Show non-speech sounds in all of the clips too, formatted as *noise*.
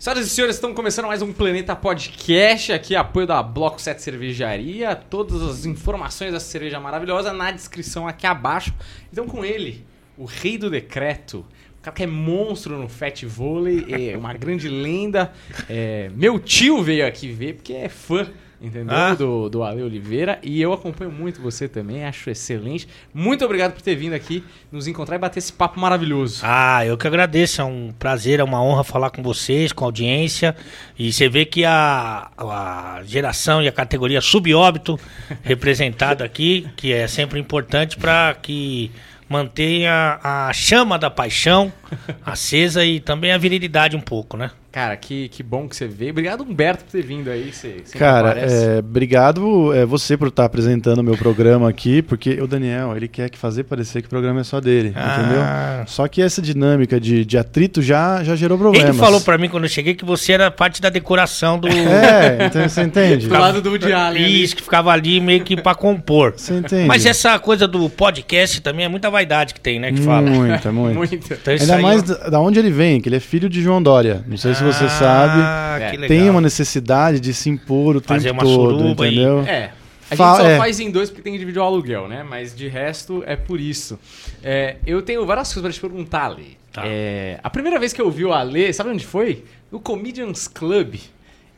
Senhoras e senhores, estamos começando mais um Planeta Podcast, aqui apoio da Bloco 7 Cervejaria. Todas as informações dessa cerveja maravilhosa na descrição aqui abaixo. Então com ele, o rei do decreto, o cara que é monstro no Fat Vôlei, é uma grande lenda. É, meu tio veio aqui ver porque é fã entendeu? Ah. Do, do Ale Oliveira. E eu acompanho muito você também, acho excelente. Muito obrigado por ter vindo aqui nos encontrar e bater esse papo maravilhoso. Ah, eu que agradeço. É um prazer, é uma honra falar com vocês, com a audiência. E você vê que a, a geração e a categoria subóbito *laughs* representado aqui, que é sempre importante para que mantenha a chama da paixão *laughs* acesa e também a virilidade um pouco, né? Cara, que, que bom que você veio. Obrigado, Humberto, por ter vindo aí. Você Cara, aparece. é, obrigado é, você por estar apresentando o meu programa aqui, porque o Daniel, ele quer que fazer parecer que o programa é só dele, Ah. entendeu? Só que essa dinâmica de, de atrito já, já gerou problemas. Ele falou pra mim quando eu cheguei que você era parte da decoração do. É, então você entende? Do lado do Woody Allen ali. Isso, que ficava ali meio que pra compor. Você entende? Mas essa coisa do podcast também é muita vaidade que tem, né? Que fala. Muita, muita. *laughs* Muito. Então, Ainda aí- mais da, da onde ele vem, que ele é filho de João Dória. Não sei se você sabe. Ah, É. que legal. Tem uma necessidade de se impor o Fazer tempo uma todo, suruba e- entendeu? É. A Fa- gente só é. faz em dois porque tem que dividir o aluguel, né? Mas de resto é por isso. É, eu tenho várias coisas pra te perguntar, Ale. Tá. É, a primeira vez que eu vi o Ale, sabe onde foi? No Comedians Club.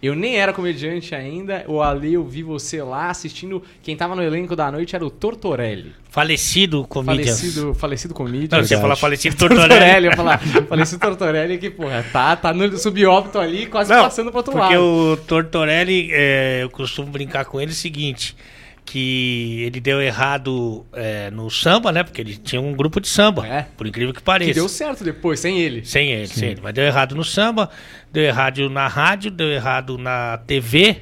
Eu nem era comediante ainda. O Ale, eu vi você lá assistindo. Quem tava no elenco da noite era o Tortorelli. Falecido comedians. Falecido, falecido comedian. Não, você ia falar falecido *laughs* Tortorelli, Tortorelli. ia falar. Falecido Tortorelli que, porra, tá, tá no subóbito ali, quase Não, passando pro outro porque lado. o Tortorelli, é, eu costumo brincar com ele o seguinte, que ele deu errado é, no samba, né? Porque ele tinha um grupo de samba, É. por incrível que pareça. Que deu certo depois, sem ele. Sem ele, sem ele. Mas deu errado no samba, deu errado na rádio, deu errado na TV,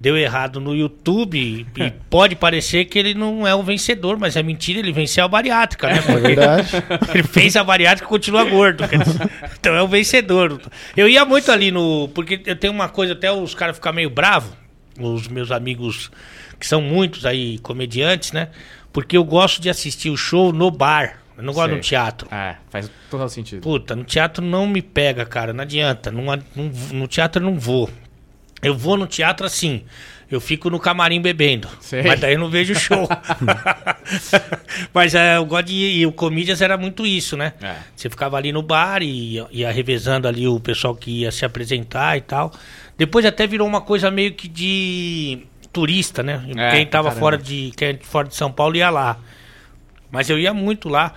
deu errado no YouTube. E pode parecer que ele não é o vencedor, mas é mentira, ele venceu a bariátrica, né? É Porque verdade. *laughs* ele fez a bariátrica e continua gordo. Então é o vencedor. Eu ia muito ali no. Porque eu tenho uma coisa, até os caras ficam meio bravos, os meus amigos, que são muitos aí, comediantes, né? Porque eu gosto de assistir o show no bar. Eu não gosto Sei. no teatro. É, faz total sentido. Puta, no teatro não me pega, cara. Não adianta. Não, não- no teatro eu não vou. Eu vou no teatro assim. Eu fico no camarim bebendo. Sei. Mas daí eu não vejo show. *laughs* *laughs* mas é, eu gosto de. E o Comedians era muito isso, né? É. Você ficava ali no bar e ia revezando ali o pessoal que ia se apresentar e tal. Depois até virou uma coisa meio que de turista, né? É, quem tava caramba. fora de, quem é fora de São Paulo ia lá. Mas eu ia muito lá.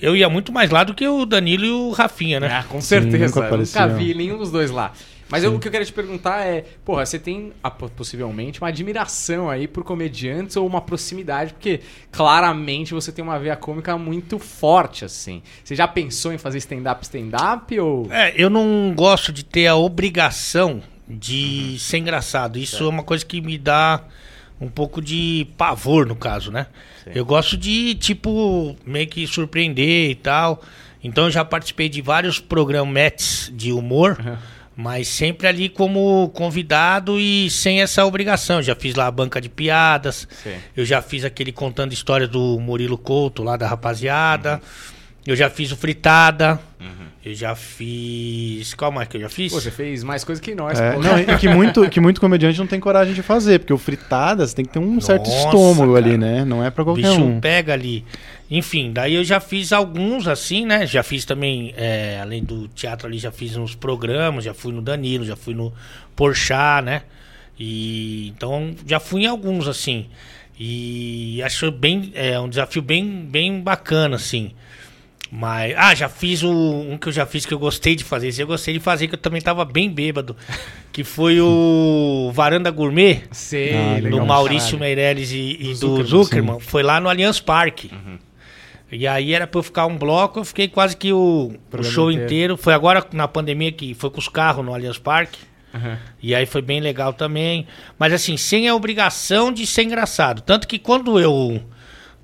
Eu ia muito mais lá do que o Danilo e o Rafinha, né? Ah, com certeza. nunca nunca, apareceram. vi nenhum dos dois lá. Mas eu- o que eu queria te perguntar é, porra, você tem po- possivelmente uma admiração aí por comediantes ou uma proximidade, porque claramente você tem uma veia cômica muito forte, assim. Você já pensou em fazer stand-up, stand-up ou... É, eu não gosto de ter a obrigação de ser engraçado. Isso é uma coisa que me dá um pouco de pavor, no caso, né? Eu gosto de, tipo, meio que surpreender e tal. Então eu já participei de vários programetes de humor, mas sempre ali como convidado e sem essa obrigação. Já fiz lá a banca de piadas, Sim. eu já fiz aquele contando história do Murilo Couto lá da rapaziada. Eu já fiz o Fritada. Eu já fiz. Qual mais que eu já fiz? Pô, você fez mais coisa que nós, É, pô. não, e que *laughs* muito, que muito comediante não tem coragem de fazer, porque o fritadas tem que ter um certo Nossa, estômago cara. ali, né? Não é pra o qualquer bicho um. pega ali. Enfim, daí eu já fiz alguns assim, né? Já fiz também, é, além do teatro ali, já fiz uns programas, já fui no Danilo, já fui no Porchat, né? E então já fui em alguns assim. E acho bem é um desafio bem bem bacana assim. Mas ah, já fiz o um que eu já fiz que eu gostei de fazer, esse eu gostei de fazer que eu também tava bem bêbado, *laughs* que foi o Varanda Gourmet Sei, Ah, do Maurício caralho. Meirelles e, e do Zuckerman, Zuckerman, foi lá no Allianz Parque. E aí era pra eu ficar um bloco, eu fiquei quase que o, o show inteiro. inteiro. Foi agora na pandemia que foi com os carros no Allianz Parque. Aham. E aí foi bem legal também. Mas assim, sem a obrigação de ser engraçado. Tanto que quando eu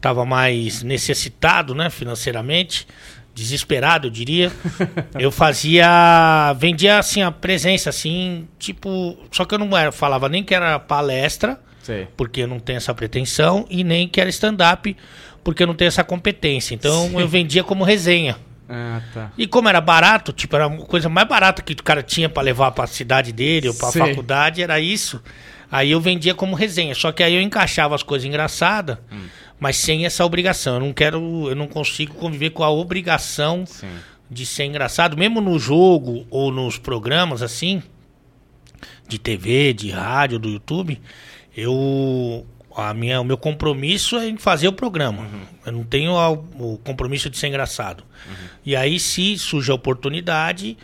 tava mais necessitado, né, financeiramente, desesperado, eu diria, *laughs* eu fazia, vendia assim a presença assim, tipo, só que eu não era, falava nem que era palestra, Sei. porque eu não tenho essa pretensão, e nem que era stand-up, porque eu não tenho essa competência. Então eu vendia como resenha. Ah, tá. E como era barato, tipo, era a coisa mais barata que o cara tinha pra levar pra cidade dele ou pra Sei. faculdade, era isso. Aí eu vendia como resenha. Só que aí eu encaixava as coisas engraçadas, mas sem essa obrigação. Eu não quero, eu não consigo conviver com a obrigação Sim. de ser engraçado, mesmo no jogo ou nos programas assim, de TV, de rádio, do YouTube, eu a minha, o meu compromisso é em fazer o programa. Eu não tenho a- o compromisso de ser engraçado. E aí, se surge a oportunidade,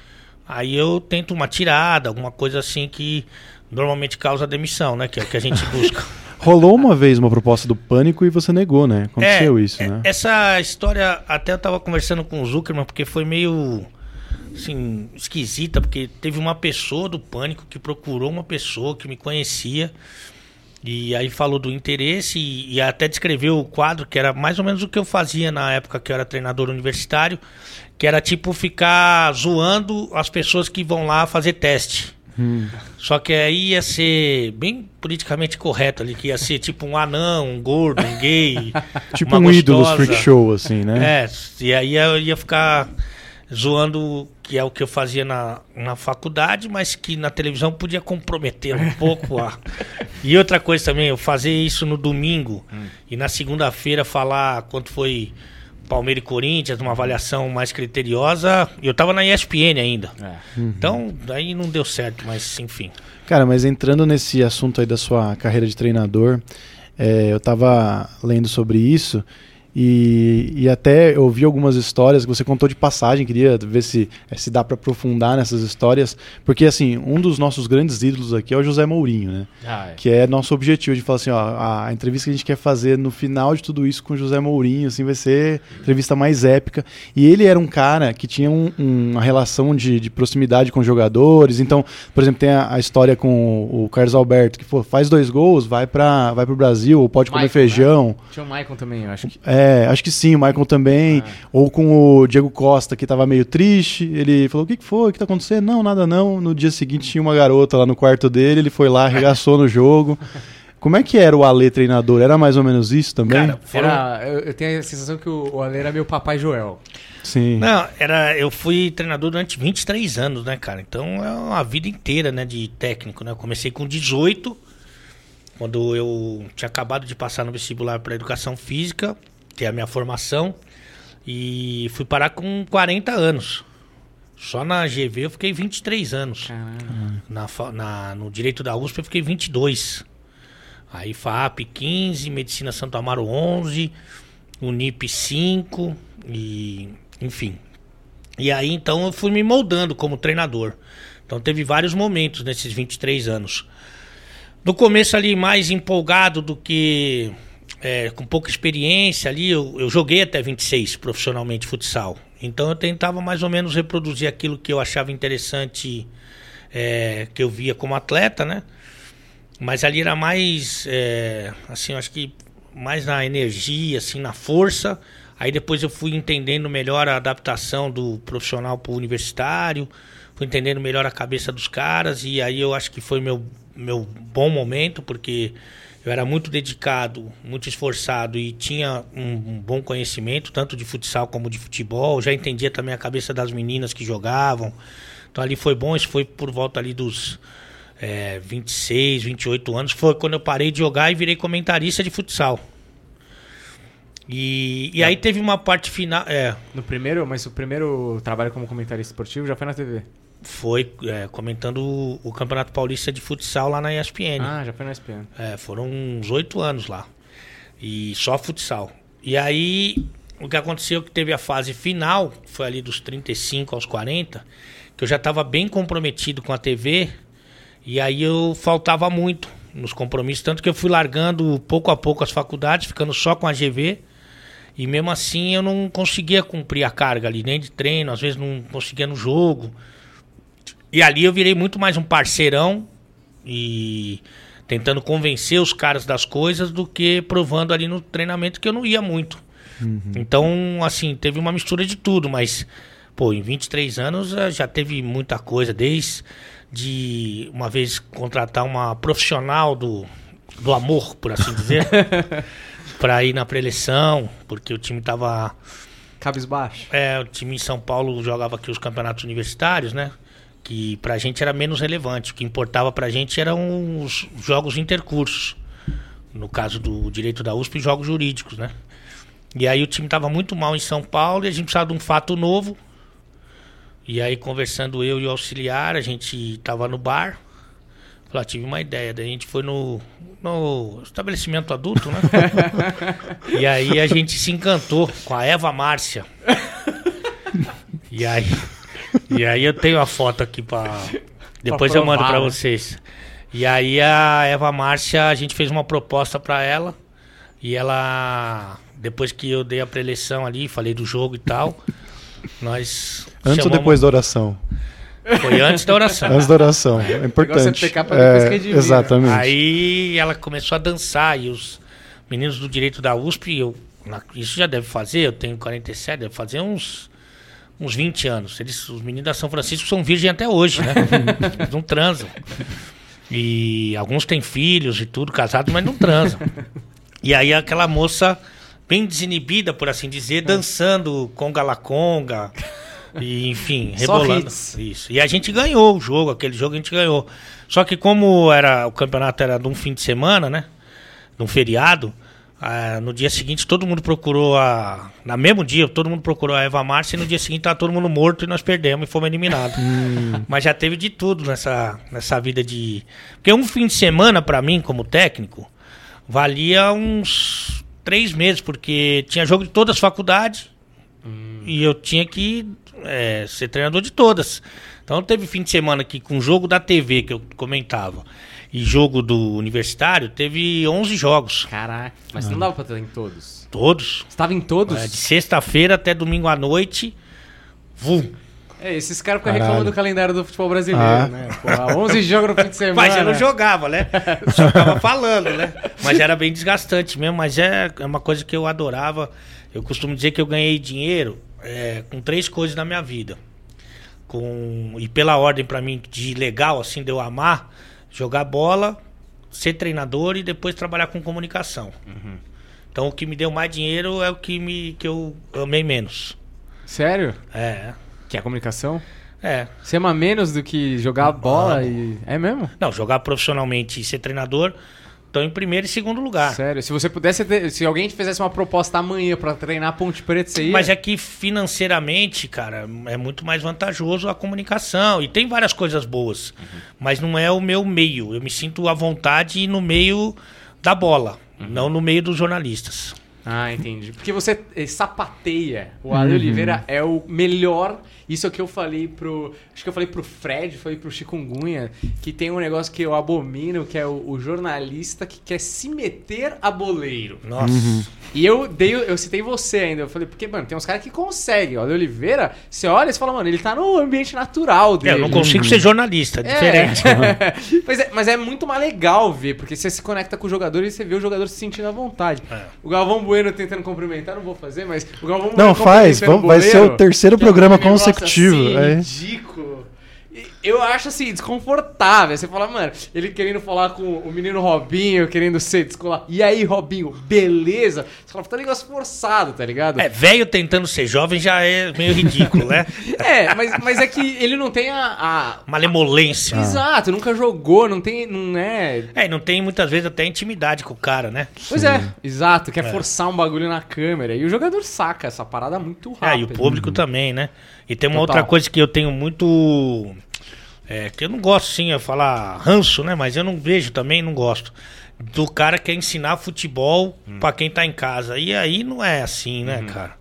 aí eu tento uma tirada, alguma coisa assim que normalmente causa demissão, né? Que é o que a gente *laughs* busca. Rolou uma vez uma proposta do Pânico e você negou, né? Aconteceu isso, é, né? Essa história, até eu tava conversando com o Zuckerman, porque foi meio, assim, esquisita, porque teve uma pessoa do Pânico que procurou uma pessoa que me conhecia, e aí falou do interesse, e, e até descreveu o quadro, que era mais ou menos o que eu fazia na época que eu era treinador universitário, que era tipo ficar zoando as pessoas que vão lá fazer teste. Só que aí ia ser bem politicamente correto ali, que ia ser tipo um anão, um gordo, um gay. *laughs* Tipo um ídolo gostosa. freak show, assim, né? É, e aí eu ia ficar zoando, que é o que eu fazia na, na faculdade, mas que na televisão podia comprometer um pouco a. *laughs* E outra coisa também, eu fazer isso no domingo e na segunda-feira falar quanto foi Palmeiras e Corinthians, uma avaliação mais criteriosa. Eu tava na ESPN ainda. É. Então, daí não deu certo, mas enfim. Cara, mas entrando nesse assunto aí da sua carreira de treinador, é, eu tava lendo sobre isso e, e até eu vi algumas histórias que você contou de passagem, queria ver se, eh, se dá pra aprofundar nessas histórias, porque assim, um dos nossos grandes ídolos aqui é o José Mourinho, né? Ah, é. Que é nosso objetivo de falar assim, ó, a, a entrevista que a gente quer fazer no final de tudo isso com o José Mourinho, assim, vai ser a entrevista mais épica. E ele era um cara que tinha um- um- uma relação de, de proximidade com jogadores. Então, por exemplo, tem a, a história com o, o Carlos Alberto, que pô, faz dois gols, vai para vai pro Brasil, ou pode comer Michael, né? feijão. Tinha o Maicon também, eu acho que. É, acho que sim, o Michael também. Ou com o Diego Costa, que tava meio triste. Ele falou: O que, que foi? O que tá acontecendo? Não, nada não. No dia seguinte tinha uma garota lá no quarto dele, ele foi lá, arregaçou no jogo. Como é que era o Ale treinador? Era mais ou menos isso também? Cara, foram- Era, eu, eu tenho a sensação que o, o Ale era meu papai Joel. sim. Não, era, eu fui treinador durante 23 anos, né, cara? Então é uma vida inteira, né, de técnico, né? Eu comecei com 18, quando eu tinha acabado de passar no vestibular para educação física, ter a minha formação, e fui parar com 40 anos. Só na GV eu fiquei 23 anos. Caramba. Na, na- no direito da USP eu fiquei 22. Aí FAP 15, Medicina Santo Amaro 11, Unip 5 e enfim. E aí então eu fui me moldando como treinador. Então teve vários momentos nesses 23 anos. No começo ali mais empolgado do que é, com pouca experiência ali, eu, eu joguei até 26 profissionalmente futsal. Então eu tentava mais ou menos reproduzir aquilo que eu achava interessante, é, que eu via como atleta, né? Mas ali era mais, é, assim, acho que mais na energia, assim, na força. Aí depois eu fui entendendo melhor a adaptação do profissional para o universitário, fui entendendo melhor a cabeça dos caras e aí eu acho que foi meu meu bom momento porque eu era muito dedicado, muito esforçado e tinha um, um bom conhecimento tanto de futsal como de futebol. Já entendia também a cabeça das meninas que jogavam. Então ali foi bom. Isso foi por volta ali dos é, 26, 28 anos. Foi quando eu parei de jogar e virei comentarista de futsal. E, e aí teve uma parte final. É, No primeiro, mas o primeiro trabalho como comentarista esportivo já foi na TV. Foi é, comentando o, o Campeonato Paulista de Futsal lá na ESPN. Ah, já foi na SPN. É, foram uns oito anos lá. E só futsal. E aí, o que aconteceu é que teve a fase final, foi ali dos 35 aos 40, que eu já estava bem comprometido com a TV, e aí eu faltava muito nos compromissos, tanto que eu fui largando pouco a pouco as faculdades, ficando só com a GV, e mesmo assim eu não conseguia cumprir a carga ali, nem de treino, às vezes não conseguia no jogo. E ali eu virei muito mais um parceirão e tentando convencer os caras das coisas do que provando ali no treinamento que eu não ia muito. Então, assim, teve uma mistura de tudo, mas, pô, em 23 anos eh, já teve muita coisa, desde de uma vez contratar uma profissional do, do amor, por assim dizer, *laughs* para ir na preleção, porque o time tava Cabisbaixo. É, o time em São Paulo jogava aqui os campeonatos universitários, né? Que pra gente era menos relevante. O que importava pra gente eram os jogos intercursos. No caso do direito da USP, jogos jurídicos, né? E aí o time tava muito mal em São Paulo e a gente precisava de um fato novo. E aí, conversando eu e o auxiliar, a gente tava no bar. Falei, ah, tive uma ideia. Daí a gente foi no, no estabelecimento adulto, né? *laughs* e aí a gente se encantou com a Eva Márcia. E aí, e aí eu tenho a foto aqui pra. *laughs* Depois Pra eu mando pra né? vocês. E aí a Eva Márcia, a gente fez uma proposta pra ela. E ela, depois que eu dei a preleção ali, falei do jogo e tal, *laughs* nós. Antes ou chamamos- depois da oração? Foi antes da oração. Antes da oração. É importante. É, que redimir, né? exatamente. Aí ela começou a dançar e os meninos do direito da USP, eu, isso já deve fazer, eu tenho 47, deve fazer uns, uns 20 anos. Eles, os meninos da São Francisco são virgem até hoje, né? Eles *laughs* não transam. E alguns têm filhos e tudo, casados, mas não transam. E aí aquela moça, bem desinibida, por assim dizer, dançando conga la conga. E, enfim, rebolando. Isso. E a gente ganhou o jogo, aquele jogo a gente ganhou. Só que como era o campeonato era de um fim de semana, né? De um feriado, ah, no dia seguinte todo mundo procurou a. Na mesmo dia, todo mundo procurou a Eva Márcia e no dia seguinte tava todo mundo morto e nós perdemos e fomos eliminados. Mas já teve de tudo nessa, nessa vida de. Porque um fim de semana, pra mim, como técnico, valia uns três meses, porque tinha jogo de todas as faculdades e eu tinha que é, ser treinador de todas. Então teve fim de semana aqui com jogo da TV que eu comentava e jogo do universitário, teve 11 jogos. Caraca. Mas não dava pra ter em todos. Todos. Você tava em todos? É, de sexta-feira até domingo à noite. Vum. É, esses caras ficam reclamando do calendário do futebol brasileiro, Ah. né? Porra, 11 jogos no fim de semana. *laughs* Mas eu não jogava, né? Eu só tava *laughs* falando, né? Mas era bem desgastante mesmo. Mas é, é uma coisa que eu adorava. Eu costumo dizer que eu ganhei dinheiro é, com três coisas na minha vida. Com, e pela ordem pra mim de legal, assim, de eu amar, jogar bola, ser treinador e depois trabalhar com comunicação. Então o que me deu mais dinheiro é o que, me, que eu amei menos. Sério? É. Que é a comunicação? É. Você ama menos do que jogar bola e... É mesmo? Não, jogar profissionalmente e ser treinador estão em primeiro e segundo lugar. Sério? Se você pudesse... ter- Se alguém te fizesse uma proposta amanhã pra treinar a Ponte Preta, você ia? Mas é que financeiramente, cara, é muito mais vantajoso a comunicação. E tem várias coisas boas. Mas não é o meu meio. Eu me sinto à vontade no meio da bola, não no meio dos jornalistas. Ah, entendi. Porque você eh, sapateia. O Ale Oliveira é o melhor. Isso é o que eu falei pro. Acho que eu falei pro Fred, falei pro Chikungunya, que tem um negócio que eu abomino, que é o, o jornalista que quer se meter a boleiro. Nossa. E eu dei, eu citei você ainda. Eu falei, porque, mano, tem uns caras que conseguem. O Ale Oliveira, você olha e você fala, mano, ele tá no ambiente natural É, dele. eu não consigo ser jornalista, é diferente. *laughs* mas, é, mas é muito mais legal ver, porque você se conecta com o jogador e você vê o jogador se sentindo à vontade. É. O Galvão Bueno tentando cumprimentar, não vou fazer, mas o Galvão Bueno Não, faz. Vamos- vai ser o terceiro é programa negócio consecutivo, Assim, é. ridículo. Eu acho assim, desconfortável. Você fala, mano, ele querendo falar com o menino Robinho, querendo ser descolar. E aí, Robinho, beleza? Você fala, tá um negócio forçado, tá ligado? É, velho tentando ser jovem já é meio ridículo, né? *laughs* É, mas, mas é que ele não tem a. a- Malemolência. Exato, nunca jogou, não tem. Não é. É, e não tem muitas vezes até intimidade com o cara, né? Pois é, exato, quer forçar um bagulho na câmera. E o jogador saca essa parada muito É, rápido. e o público também, né? E tem uma Total. outra coisa que eu tenho muito. É, que eu não gosto, sim, eu falar ranço, né? Mas eu não vejo também, não gosto. Do cara que quer ensinar futebol Hum. pra quem tá em casa. E aí não é assim, né, cara?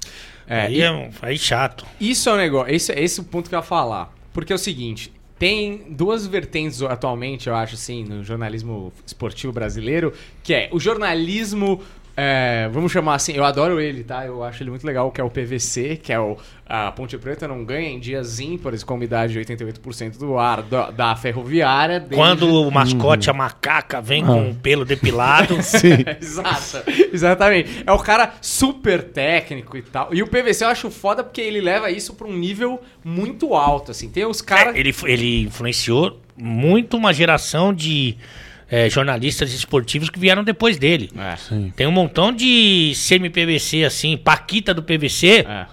É, aí e- é, aí chato. Isso é o negócio, esse, esse é o ponto que eu ia falar. Porque é o seguinte, tem duas vertentes atualmente, eu acho, assim, no jornalismo esportivo brasileiro, que é o jornalismo. É, vamos chamar assim, eu adoro ele, tá? Eu acho ele muito legal, que é o PVC, que é o. A Ponte Preta não ganha em dias ímpares com umidade de 88% do ar da, da ferroviária. desde- Quando o mascote, a macaca, vem com o pelo depilado. *laughs* Sim. *laughs* Exato, exatamente. É o cara super técnico e tal. E o PVC eu acho foda porque ele leva isso pra um nível muito alto, assim. Tem os caras. É, ele, ele influenciou muito uma geração de é, jornalistas esportivos que vieram depois dele. É. Sim. Tem um montão de semi-PVC, assim, Paquita do PVC. É.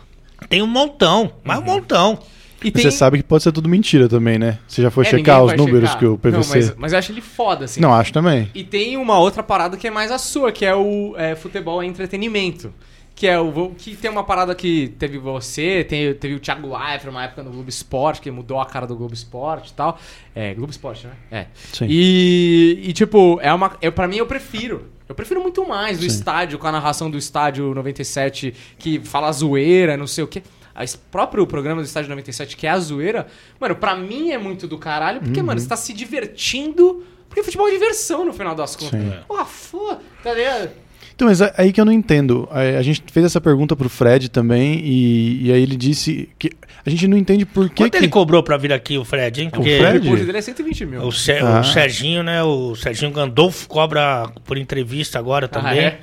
Tem um montão, mas um montão. E Mas Você sabe que pode ser tudo mentira também, né? Você já foi É, checar os números checar. que o Não, PVC. mas, mas eu acho ele foda, assim. Não, acho também. E tem uma outra parada que é mais a sua, que é o é, futebol é entretenimento. Que é o que tem uma parada que teve você, tem, teve o Thiago Leifert uma época no Globo Esporte, que mudou a cara do Globo Esporte e tal. É, Globo Esporte, né? É. Sim. E, e, tipo, é uma. Eu, pra mim eu prefiro. Eu prefiro muito mais do Sim. estádio, com a narração do estádio 97, que fala zoeira, não sei o quê. O próprio programa do Estádio 97, que é a zoeira, mano, pra mim é muito do caralho, porque, Uhum. mano, você tá se divertindo. Porque futebol é diversão no final das contas. Sim. Porra, foda, tá ligado? Então, mas é aí que eu não entendo. A gente fez essa pergunta pro Fred também, e, e aí ele disse que a gente não entende por que. Quanto que... ele cobrou pra vir aqui, o Fred, hein? O Fred? O dele é 120 mil. O, Ser- Ah. o Serginho, né? O Serginho Gandolfo cobra por entrevista agora também. é?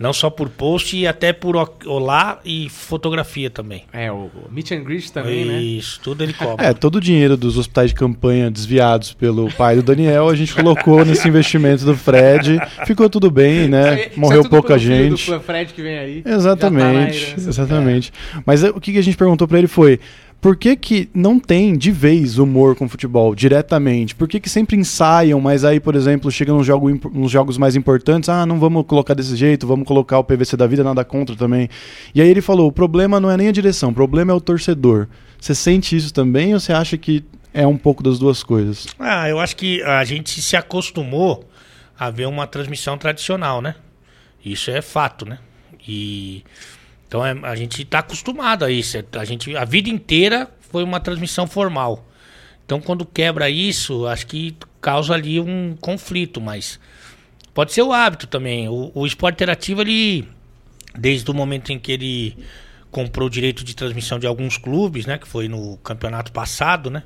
Não só por post e até por olá e fotografia também. É, o, Meet and Greet também, né? Isso, tudo ele cobra. É, todo o dinheiro dos hospitais de campanha desviados pelo pai do Daniel, a gente colocou *laughs* nesse investimento do Fred. Ficou tudo bem, né? Isso é Morreu tudo pouca pelo filho gente. Do Fred que vem aí. Exatamente, tá exatamente. Mas é, o que que a gente perguntou pra ele foi: por que que não tem de vez humor com futebol diretamente? Por que que sempre ensaiam, mas aí, por exemplo, chega nos, jogo, nos jogos mais importantes, ah, não vamos colocar desse jeito, vamos colocar o PVC da vida, nada contra também. E aí ele falou: o problema não é nem a direção, o problema é o torcedor. Você sente isso também ou você acha que é um pouco das duas coisas? Ah, eu acho que a gente se acostumou a ver uma transmissão tradicional, né? Isso é fato, né? E então é- a gente está acostumado a isso. A gente a vida inteira foi uma transmissão formal. Então quando quebra isso, acho que causa ali um conflito, mas pode ser o hábito também. O, o esporte interativo ele desde o momento em que ele comprou o direito de transmissão de alguns clubes, né? Que foi no campeonato passado, né?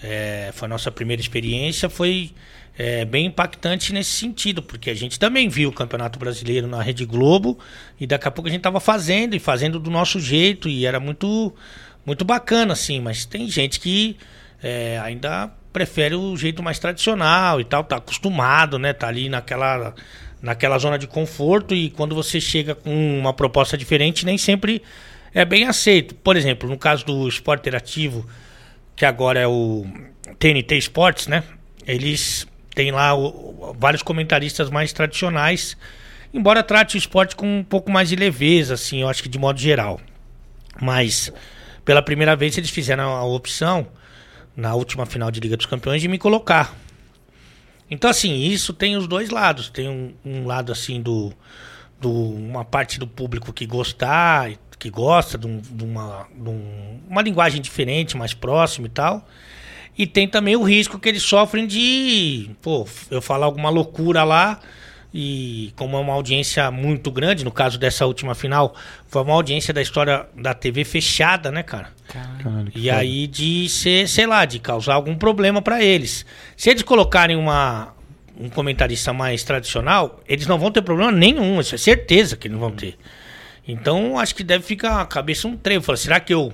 É, foi a nossa primeira experiência, foi é, bem impactante nesse sentido, porque a gente também viu o Campeonato Brasileiro na Rede Globo e daqui a pouco a gente estava fazendo e fazendo do nosso jeito e era muito, muito bacana, assim, mas tem gente que é, ainda prefere o jeito mais tradicional e tal, tá acostumado, né? Tá ali naquela, naquela zona de conforto e quando você chega com uma proposta diferente, nem sempre é bem aceito. Por exemplo, no caso do esporte interativo, que agora é o TNT Sports, né? Eles têm lá o- vários comentaristas mais tradicionais, embora trate o esporte com um pouco mais de leveza, assim, eu acho que de modo geral. Mas pela primeira vez eles fizeram a opção na última final de Liga dos Campeões de me colocar. Então assim, isso tem os dois lados. Tem um, um lado assim do, do uma parte do público que gostar, que gosta de, um- de uma, de um- uma linguagem diferente, mais próxima e tal. E tem também o risco que eles sofrem de, pô, eu falar alguma loucura lá e como é uma audiência muito grande, no caso dessa última final, foi uma audiência da história da TV fechada, né, cara? Caralho, E foda. aí de ser, sei lá, de causar algum problema pra eles. Se eles colocarem uma um comentarista mais tradicional, eles não vão ter problema nenhum, isso é certeza que eles não vão ter. Então, acho que deve ficar a cabeça um trevo. Será que eu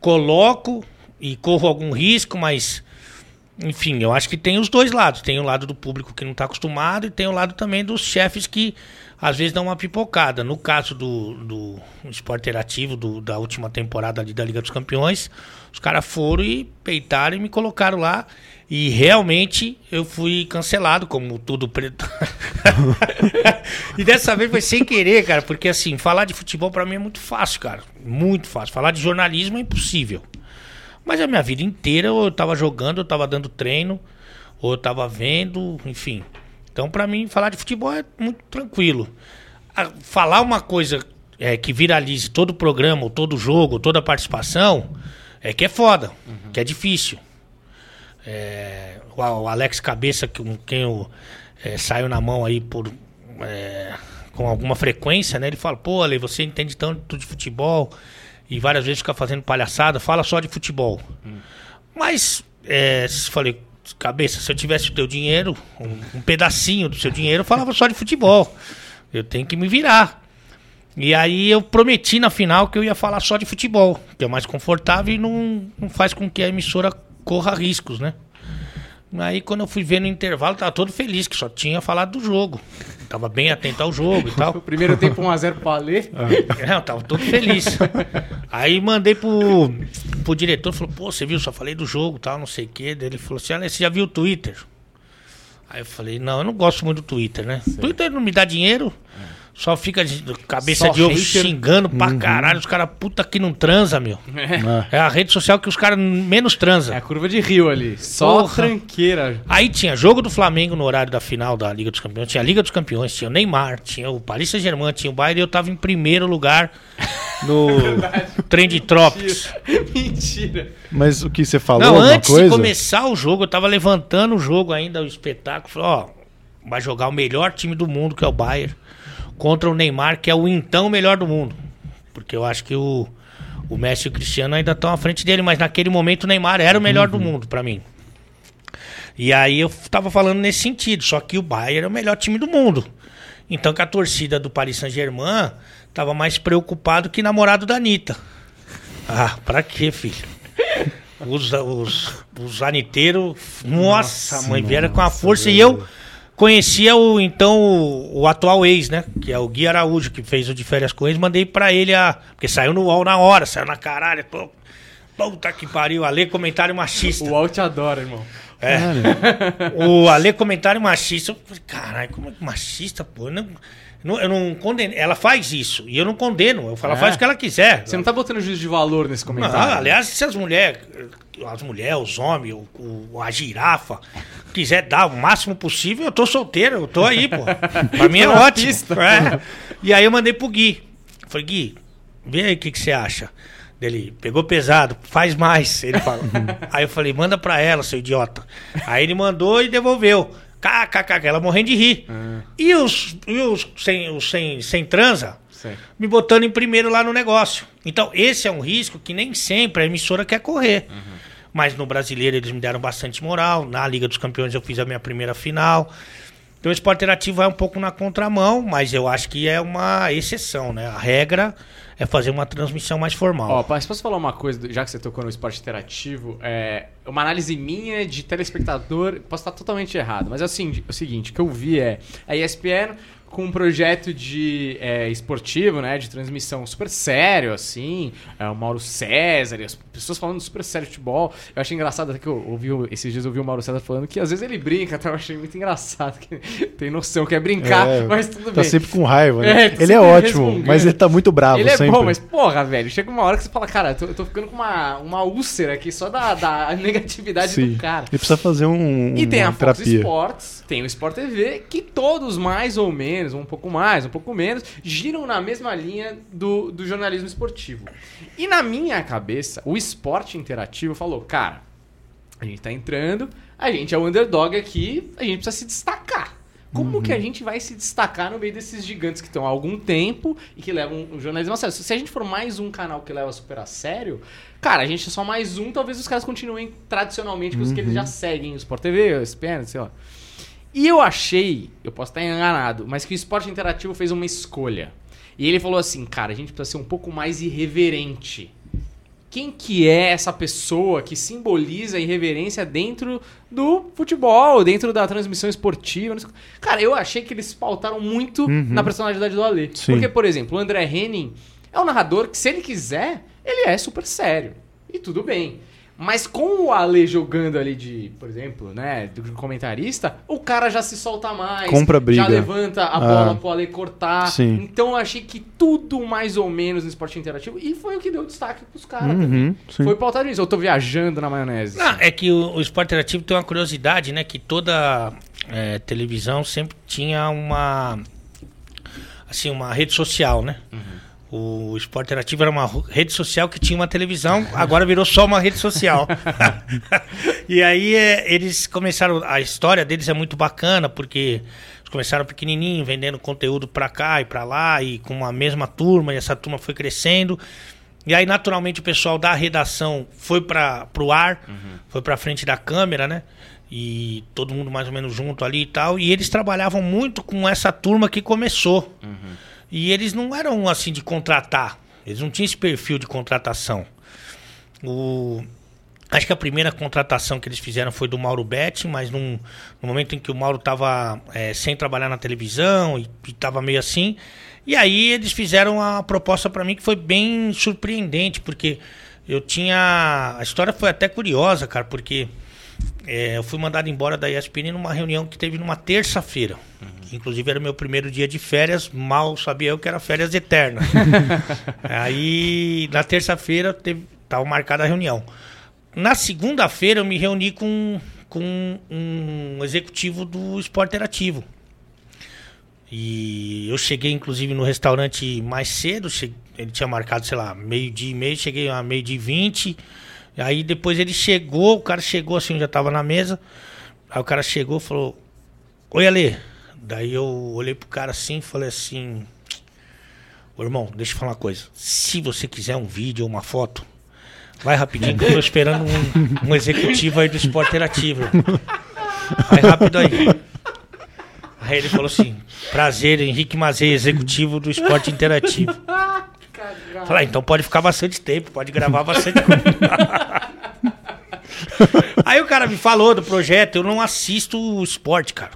coloco e corro algum risco, mas enfim, eu acho que tem os dois lados. Tem o lado do público que não está acostumado e tem o lado também dos chefes que às vezes dão uma pipocada. No caso do, do esporte interativo do- da última temporada ali da Liga dos Campeões, os caras foram e peitaram e me colocaram lá. E realmente eu fui cancelado, como tudo preto. *laughs* e dessa vez foi sem querer, cara, porque assim, falar de futebol pra mim é muito fácil, cara. Muito fácil. Falar de jornalismo é impossível. Mas a minha vida inteira eu tava jogando, eu tava dando treino, ou eu tava vendo, enfim. Então, pra mim, falar de futebol é muito tranquilo. Ah, Falar uma coisa é, que viralize todo o programa, todo jogo, ou toda participação, é que é foda, que é difícil. É, o o Alex Cabeça, com quem eu é, saio na mão aí por, é, com alguma frequência, né? Ele fala, pô, Ale, você entende tanto de futebol e várias vezes fica fazendo palhaçada, fala só de futebol. Mas, é, falei, cabeça, se eu tivesse o teu dinheiro, um, um pedacinho do seu dinheiro, eu falava só de futebol. Eu tenho que me virar. E aí eu prometi na final que eu ia falar só de futebol, que é mais confortável e não, não faz com que a emissora corra riscos, né? Aí quando eu fui ver no intervalo, tava todo feliz, que só tinha falado do jogo. tava bem atento ao jogo e tal. *laughs* O primeiro tempo 1x0 pro Alê. É, eu tava todo feliz. Aí mandei pro, pro diretor, falou, pô, você viu, só falei do jogo tal, não sei o quê. Daí ele falou assim, olha, você já viu o Twitter? Aí eu falei, não, eu não gosto muito do Twitter, né? Twitter não me dá dinheiro. Só fica de cabeça Só de ovo hater. xingando pra caralho. Os caras, puta que não transa, meu. É. É a rede social que os caras menos transam. É a curva de rio ali. Só Porra. tranqueira. Aí tinha jogo do Flamengo no horário da final da Liga dos Campeões, tinha a Liga dos Campeões, tinha o Neymar, tinha o Paris Saint-Germain, tinha o Bayern e eu tava em primeiro lugar no *laughs* Trend Tropics. Mentira. Mas o que você falou, Não, antes coisa? de começar o jogo, eu tava levantando o jogo ainda, o espetáculo, falei, ó, vai jogar o melhor time do mundo, que é o Bayern, contra o Neymar, que é o então melhor do mundo. Porque eu acho que o, o Messi e o Cristiano ainda estão à frente dele, mas naquele momento o Neymar era o melhor do mundo pra mim. E aí eu tava falando nesse sentido, só que o Bayern é o melhor time do mundo. Então que a torcida do Paris Saint-Germain tava mais preocupado que namorado da Anitta. Ah, pra quê, filho? Os, os, os aniteiros, nossa, mãe, vieram com a força. E eu conhecia o então o, o atual ex, né? Que é o Gui Araújo, que fez o de férias com eles. Mandei pra ele a. Porque saiu no UOL na hora, saiu na caralho. Pô, puta que pariu, Ale comentário machista. O Alt adora, irmão. É. O Ale comentário machista. Eu falei, caralho, como é que machista, pô? Eu não, não- eu não condeno. Ela faz isso. E eu não condeno. Eu falo, ela É. faz o que ela quiser. Você não tá botando juízo de valor nesse Não, comentário. aliás, se as mulheres, as mulheres, os homens, o, o- a girafa, quiser dar o máximo possível, eu tô solteiro, eu tô aí, pô. *laughs* Pra mim é ótimo. É. E aí eu mandei pro Gui. Falei, Gui, vê aí o que, que você acha. Dele, pegou pesado, faz mais. Ele falou. *laughs* aí eu falei, manda pra ela, seu idiota. Aí ele mandou e devolveu. KKK, ela morrendo de rir. E os, e os, sem, os sem, sem transa? Me botando em primeiro lá no negócio. Então, esse é um risco que nem sempre a emissora quer correr. Mas no brasileiro eles me deram bastante moral. Na Liga dos Campeões eu fiz a minha primeira final. Então o esporte interativo vai um pouco na contramão, mas eu acho que é uma exceção, né? A regra é fazer uma transmissão mais formal. Ó, posso falar uma coisa, já que você tocou no esporte interativo? É, uma análise minha de telespectador, posso estar totalmente errado, mas é seguinte, o seguinte, o que eu vi é a ESPN com um projeto de é, esportivo, né, de transmissão super sério, assim, é, o Mauro César, as pessoas falando super sério de futebol. Eu achei engraçado até que eu ouvi, esses dias eu ouvi o Mauro César falando que às vezes ele brinca, tá? eu achei muito engraçado, que *laughs* tem noção que é brincar, É, mas tudo Tá bem. sempre com raiva, É, né? tá ele é ótimo, mas ele tá muito bravo Ele é sempre. bom, mas porra, velho, chega uma hora que você fala, cara, eu tô, eu tô ficando com uma, uma úlcera aqui só da, da *laughs* negatividade Sim. do cara. Ele precisa fazer um, E tem a Fox terapia. Sports, tem o Sport TV, que todos mais ou menos, um pouco mais, um pouco menos, giram na mesma linha do, do jornalismo esportivo. E na minha cabeça, o esporte interativo falou, cara, a gente tá entrando, a gente é o underdog aqui, a gente precisa se destacar. Como que a gente vai se destacar no meio desses gigantes que estão há algum tempo e que levam o jornalismo a sério? Se a gente for mais um canal que leva super a sério, cara, a gente é só mais um, talvez os caras continuem tradicionalmente com os que eles já seguem, o Sport TV, o ESPN, sei lá. E eu achei, eu posso estar enganado, mas que o esporte interativo fez uma escolha. E ele falou assim, cara, a gente precisa ser um pouco mais irreverente. Quem que é essa pessoa que simboliza a irreverência dentro do futebol, dentro da transmissão esportiva? Cara, eu achei que eles pautaram muito na personalidade do Ale. Sim. Porque, por exemplo, o André Henning é um narrador que, se ele quiser, ele é super sério. E tudo bem. Mas com o Ale jogando ali de, por exemplo, né, do comentarista, o cara já se solta mais. Compra briga. Já levanta a Ah. bola pro Ale cortar. Sim. Então eu achei que tudo mais ou menos no esporte interativo. E foi o que deu destaque pros caras. Uhum. Foi pautado nisso. Eu tô viajando na maionese. Ah, é que o, o esporte interativo tem uma curiosidade, né? Que toda é, televisão sempre tinha uma assim uma rede social, né? O esporte interativo era uma rede social que tinha uma televisão, agora virou só uma rede social. *laughs* e aí é, eles começaram, a história deles é muito bacana porque eles começaram pequenininho, vendendo conteúdo pra cá e pra lá e com a mesma turma e essa turma foi crescendo. E aí, naturalmente, o pessoal da redação foi para pro ar, foi pra frente da câmera, né? E todo mundo mais ou menos junto ali e tal. E eles trabalhavam muito com essa turma que começou. E eles não eram assim de contratar. Eles não tinham esse perfil de contratação. O... Acho que a primeira contratação que eles fizeram foi do Mauro Betti, mas num, no momento em que o Mauro estava é, sem trabalhar na televisão e estava meio assim. E aí eles fizeram a proposta para mim que foi bem surpreendente, porque eu tinha. A história foi até curiosa, cara, porque é, eu fui mandado embora da ESPN numa reunião que teve numa terça-feira. Uhum. Inclusive era meu primeiro dia de férias, mal sabia eu que era férias eternas. *laughs* aí na terça-feira estava marcada a reunião. Na segunda-feira eu me reuni com, com um executivo do Esporte Interativo. E eu cheguei, inclusive, no restaurante mais cedo. Cheguei, ele tinha marcado, sei lá, meio-dia e meio. Cheguei a meio-dia e vinte. Aí depois ele chegou, o cara chegou assim, eu já tava na mesa. Aí o cara chegou e falou: Oi, Ale. Daí eu olhei pro cara assim e falei assim: Ô irmão, deixa eu falar uma coisa. Se você quiser um vídeo ou uma foto, Vai rapidinho, que eu tô esperando um, um executivo aí do esporte interativo. Vai rápido aí. Aí ele falou assim: prazer, Henrique Mazei, executivo do esporte interativo. Falei, ah, então pode ficar bastante tempo, pode gravar bastante coisa. *laughs* Aí o cara me falou do projeto, eu não assisto o esporte, cara.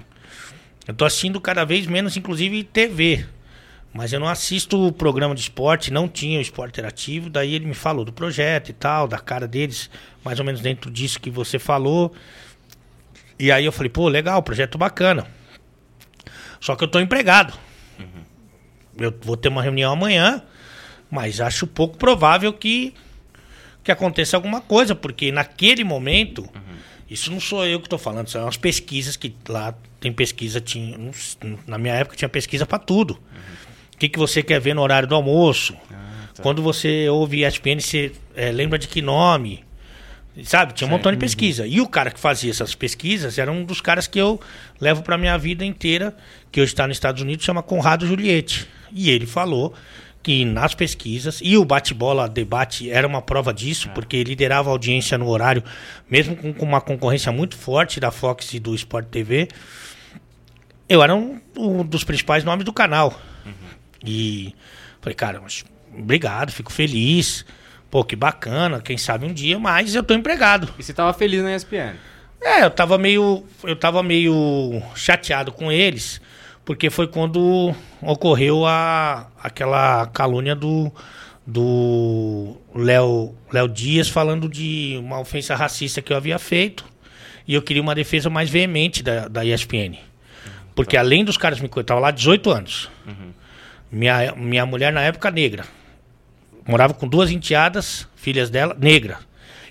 Eu tô assistindo cada vez menos, inclusive TV. Mas eu não assisto o programa de esporte, não tinha o esporte interativo. Daí ele me falou do projeto e tal, da cara deles, mais ou menos dentro disso que você falou. E aí eu falei, pô, legal, projeto bacana. Só que eu tô empregado. Uhum. Eu vou ter uma reunião amanhã, mas acho pouco provável que, que aconteça alguma coisa, porque naquele momento, uhum. isso não sou eu que estou falando, são as pesquisas que lá tem pesquisa, tinha, na minha época tinha pesquisa para tudo. Uhum que, que você quer ver no horário do almoço. Ah, tá. Quando você ouve ESPN, você é, lembra de que nome. Sabe? Tinha um montão de pesquisa. E o cara que fazia essas pesquisas era um dos caras que eu levo para minha vida inteira, que hoje está nos Estados Unidos, chama Conrado Juliette. E ele falou que nas pesquisas, e o bate-bola, debate, era uma prova disso, é. porque liderava a audiência no horário, mesmo com, uma concorrência muito forte da Fox e do Sport TV. Eu era um, um dos principais nomes do canal. E falei, cara, mas obrigado, fico feliz. Pô, que bacana, quem sabe um dia, mas eu tô empregado. E você tava feliz na ESPN? É, eu tava meio. Eu tava meio chateado com eles, porque foi quando ocorreu a, aquela calúnia do. Do Léo Léo Dias falando de uma ofensa racista que eu havia feito. E eu queria uma defesa mais veemente da, da ESPN. Porque além dos caras me eu tava lá 18 anos. Uhum. Minha, minha mulher, na época, negra. Morava com duas enteadas, filhas dela, negra.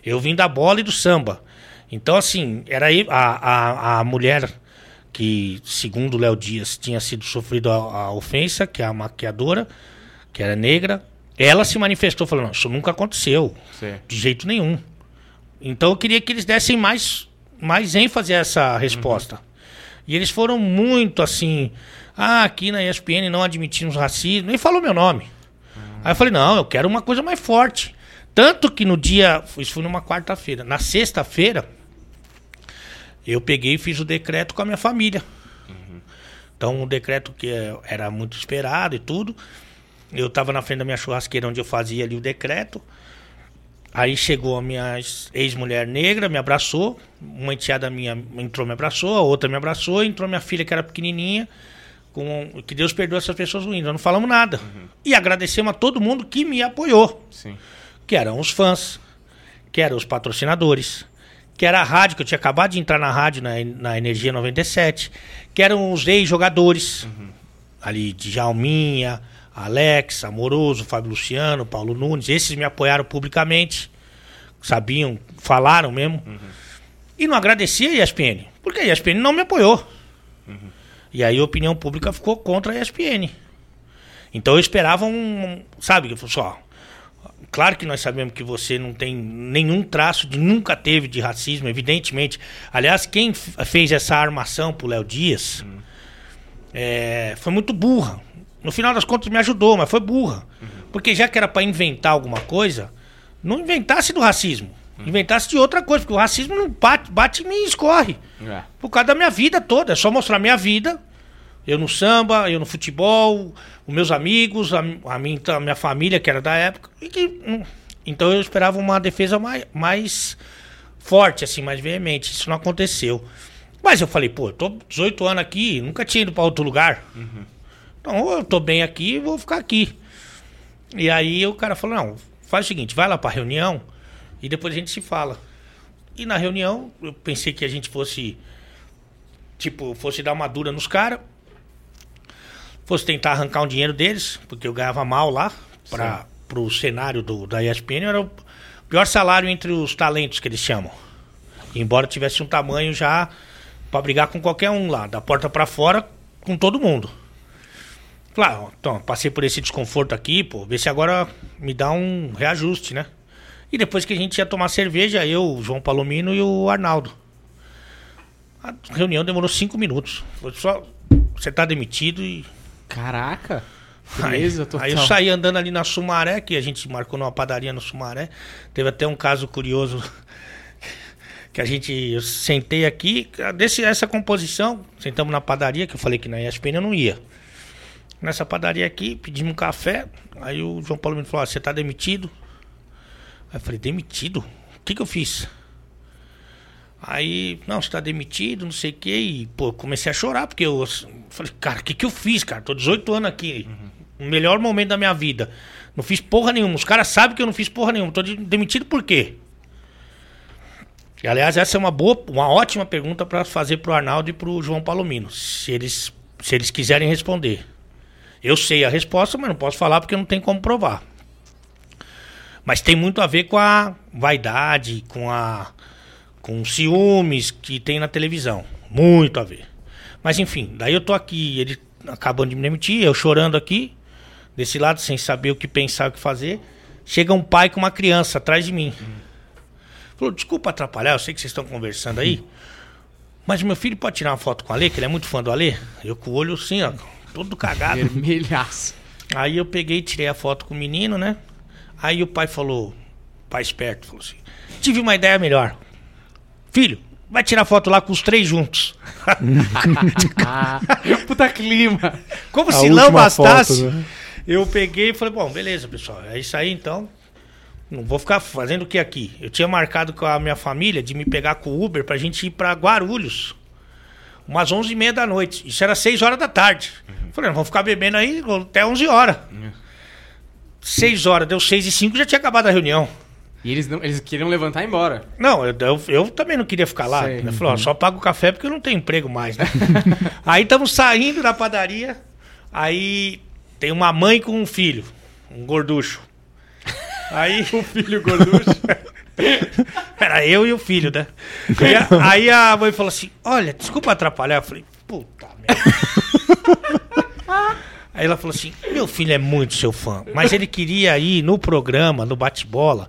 Eu vim da bola e do samba. Então, assim, era aí a, a, a mulher que, segundo Léo Dias, tinha sido sofrido a, a, ofensa, que é a maquiadora, que era negra. Ela se manifestou falando, isso nunca aconteceu, Sim. de jeito nenhum. Então eu queria que eles dessem mais, mais ênfase a essa resposta. Uhum. E eles foram muito assim ah, aqui na ESPN não admitimos racismo. Nem falou meu nome. Aí eu falei, não, eu quero uma coisa mais forte. Tanto que no dia. Isso foi numa quarta-feira. Na sexta-feira, eu peguei e fiz o decreto com a minha família. Uhum. Então, um decreto que era muito esperado e tudo. Eu estava na frente da minha churrasqueira onde eu fazia ali o decreto. Aí chegou a minha ex-mulher negra, me abraçou. Uma enteada minha entrou, me abraçou. A outra me abraçou. Entrou minha filha, que era pequenininha com que Deus perdoe essas pessoas ruins. Nós não falamos nada. Uhum. E agradecemos a todo mundo que me apoiou. Sim. Que eram os fãs, que eram os patrocinadores, que era a rádio, que eu tinha acabado de entrar na rádio, na, na Energia 97, que eram os ex-jogadores, uhum. ali, Djalminha, Alex, Amoroso, Fábio Luciano, Paulo Nunes, esses me apoiaram publicamente, sabiam, falaram mesmo. Uhum. E não agradecia a ESPN, porque a ESPN não me apoiou. Uhum. E aí a opinião pública ficou contra a ESPN. Então eu esperava um. Sabe, só. Claro que nós sabemos que você não tem nenhum traço de nunca teve de racismo, evidentemente. Aliás, quem fez essa armação pro Léo Dias hum. é, foi muito burra. No final das contas me ajudou, mas foi burra. Uhum. Porque já que era para inventar alguma coisa, não inventasse do racismo. Hum. Inventasse de outra coisa, porque o racismo não bate, bate em mim e escorre. É. Por causa da minha vida toda. É só mostrar minha vida. Eu no samba, eu no futebol, os meus amigos, a, a, minha, a minha família, que era da época. Que, hum, então eu esperava uma defesa mais, mais forte, assim, mais veemente. Isso não aconteceu. Mas eu falei, pô, eu tô 18 anos aqui, nunca tinha ido para outro lugar. Uhum. Então eu tô bem aqui, vou ficar aqui. E aí o cara falou, não, faz o seguinte, vai lá pra reunião e depois a gente se fala. E na reunião, eu pensei que a gente fosse, tipo, fosse dar uma dura nos caras, fosse tentar arrancar um dinheiro deles, porque eu ganhava mal lá, para pro cenário do, da ESPN, era o pior salário entre os talentos que eles chamam. Embora tivesse um tamanho já para brigar com qualquer um lá, da porta para fora, com todo mundo. Claro, então, passei por esse desconforto aqui, pô, ver se agora me dá um reajuste, né? E depois que a gente ia tomar cerveja, eu, o João Palomino e o Arnaldo. A reunião demorou cinco minutos. Foi só. Você tá demitido e. Caraca! Beleza, aí, aí eu saí andando ali na Sumaré, que a gente marcou numa padaria no Sumaré. Teve até um caso curioso *laughs* que a gente eu sentei aqui, desse essa composição, sentamos na padaria, que eu falei que na ESPN eu não ia nessa padaria aqui, pedimos um café. Aí o João Paulo me falou: ah, Você tá demitido? Aí eu falei: Demitido? O que, que eu fiz? Aí, não, você tá demitido, não sei o quê. E, pô, comecei a chorar, porque eu falei: Cara, o que, que eu fiz, cara? Tô 18 anos aqui. Uhum. O melhor momento da minha vida. Não fiz porra nenhuma. Os caras sabem que eu não fiz porra nenhuma. Tô demitido por quê? E, aliás, essa é uma boa, uma ótima pergunta para fazer pro Arnaldo e pro João Palomino, se eles, se eles quiserem responder. Eu sei a resposta, mas não posso falar porque não tem como provar. Mas tem muito a ver com a vaidade, com a com ciúmes que tem na televisão. Muito a ver. Mas enfim, daí eu tô aqui, ele acabando de me demitir, eu chorando aqui, desse lado, sem saber o que pensar, o que fazer. Chega um pai com uma criança atrás de mim. Falou, desculpa atrapalhar, eu sei que vocês estão conversando aí. Mas meu filho pode tirar uma foto com o Ale, que ele é muito fã do Ale? Eu com o olho assim, ó, todo cagado. Vermelhaço. Aí eu peguei e tirei a foto com o menino, né? Aí o pai falou, pai esperto, falou assim: tive uma ideia melhor. Filho, vai tirar foto lá com os três juntos. *laughs* Puta clima. Como a se não bastasse, foto, né? eu peguei e falei: bom, beleza, pessoal, é isso aí então. Não vou ficar fazendo o que aqui? Eu tinha marcado com a minha família de me pegar com o Uber pra gente ir pra Guarulhos umas 11 e meia da noite. Isso era 6 horas da tarde. Uhum. Falei, não, vamos ficar bebendo aí até 11 horas. Uhum. 6 horas, deu 6 e 5, já tinha acabado a reunião. E eles, não, eles queriam levantar e ir embora. Não, eu, eu, eu também não queria ficar lá. Ele falou, uhum. só pago o café porque eu não tenho emprego mais, né? *laughs* aí estamos saindo da padaria, aí tem uma mãe com um filho, um gorducho. Aí... *laughs* o filho gorducho. *laughs* Era eu e o filho, né? Aí a, aí a mãe falou assim: Olha, desculpa atrapalhar. Eu falei: Puta merda. Aí ela falou assim: Meu filho é muito seu fã, mas ele queria ir no programa, no bate-bola,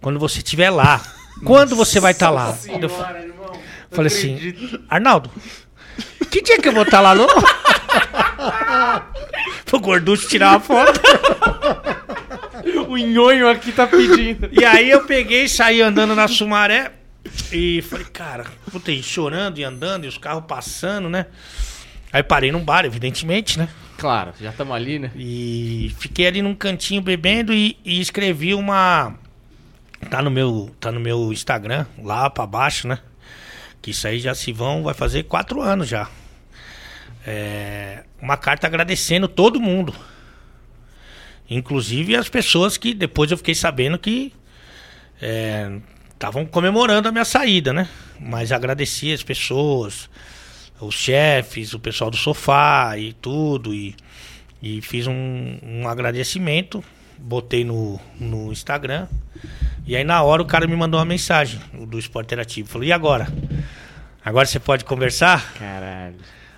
quando você estiver lá. Quando você vai estar tá lá? Senhora, eu irmão, falei assim: Arnaldo, que dia que eu vou estar tá lá, não? *laughs* o gorducho tirar uma foto o nhonho aqui tá pedindo. E aí eu peguei, saí andando na Sumaré e falei, cara, puta, chorando e andando e os carros passando, né? Aí parei num bar, evidentemente, né? Claro, já estamos ali, né? E fiquei ali num cantinho bebendo e, e, escrevi uma. Tá no meu, tá no meu Instagram, lá pra baixo, né? Que isso aí já se vão, vai fazer quatro anos já. É, uma carta agradecendo todo mundo. Inclusive as pessoas que depois eu fiquei sabendo que estavam é, comemorando a minha saída, né? Mas agradeci as pessoas, os chefes, o pessoal do sofá e tudo. E, e fiz um, um agradecimento, botei no, no Instagram. E aí na hora o cara me mandou uma mensagem do Esporte Interativo. Falou, e agora? Agora você pode conversar? Caralho.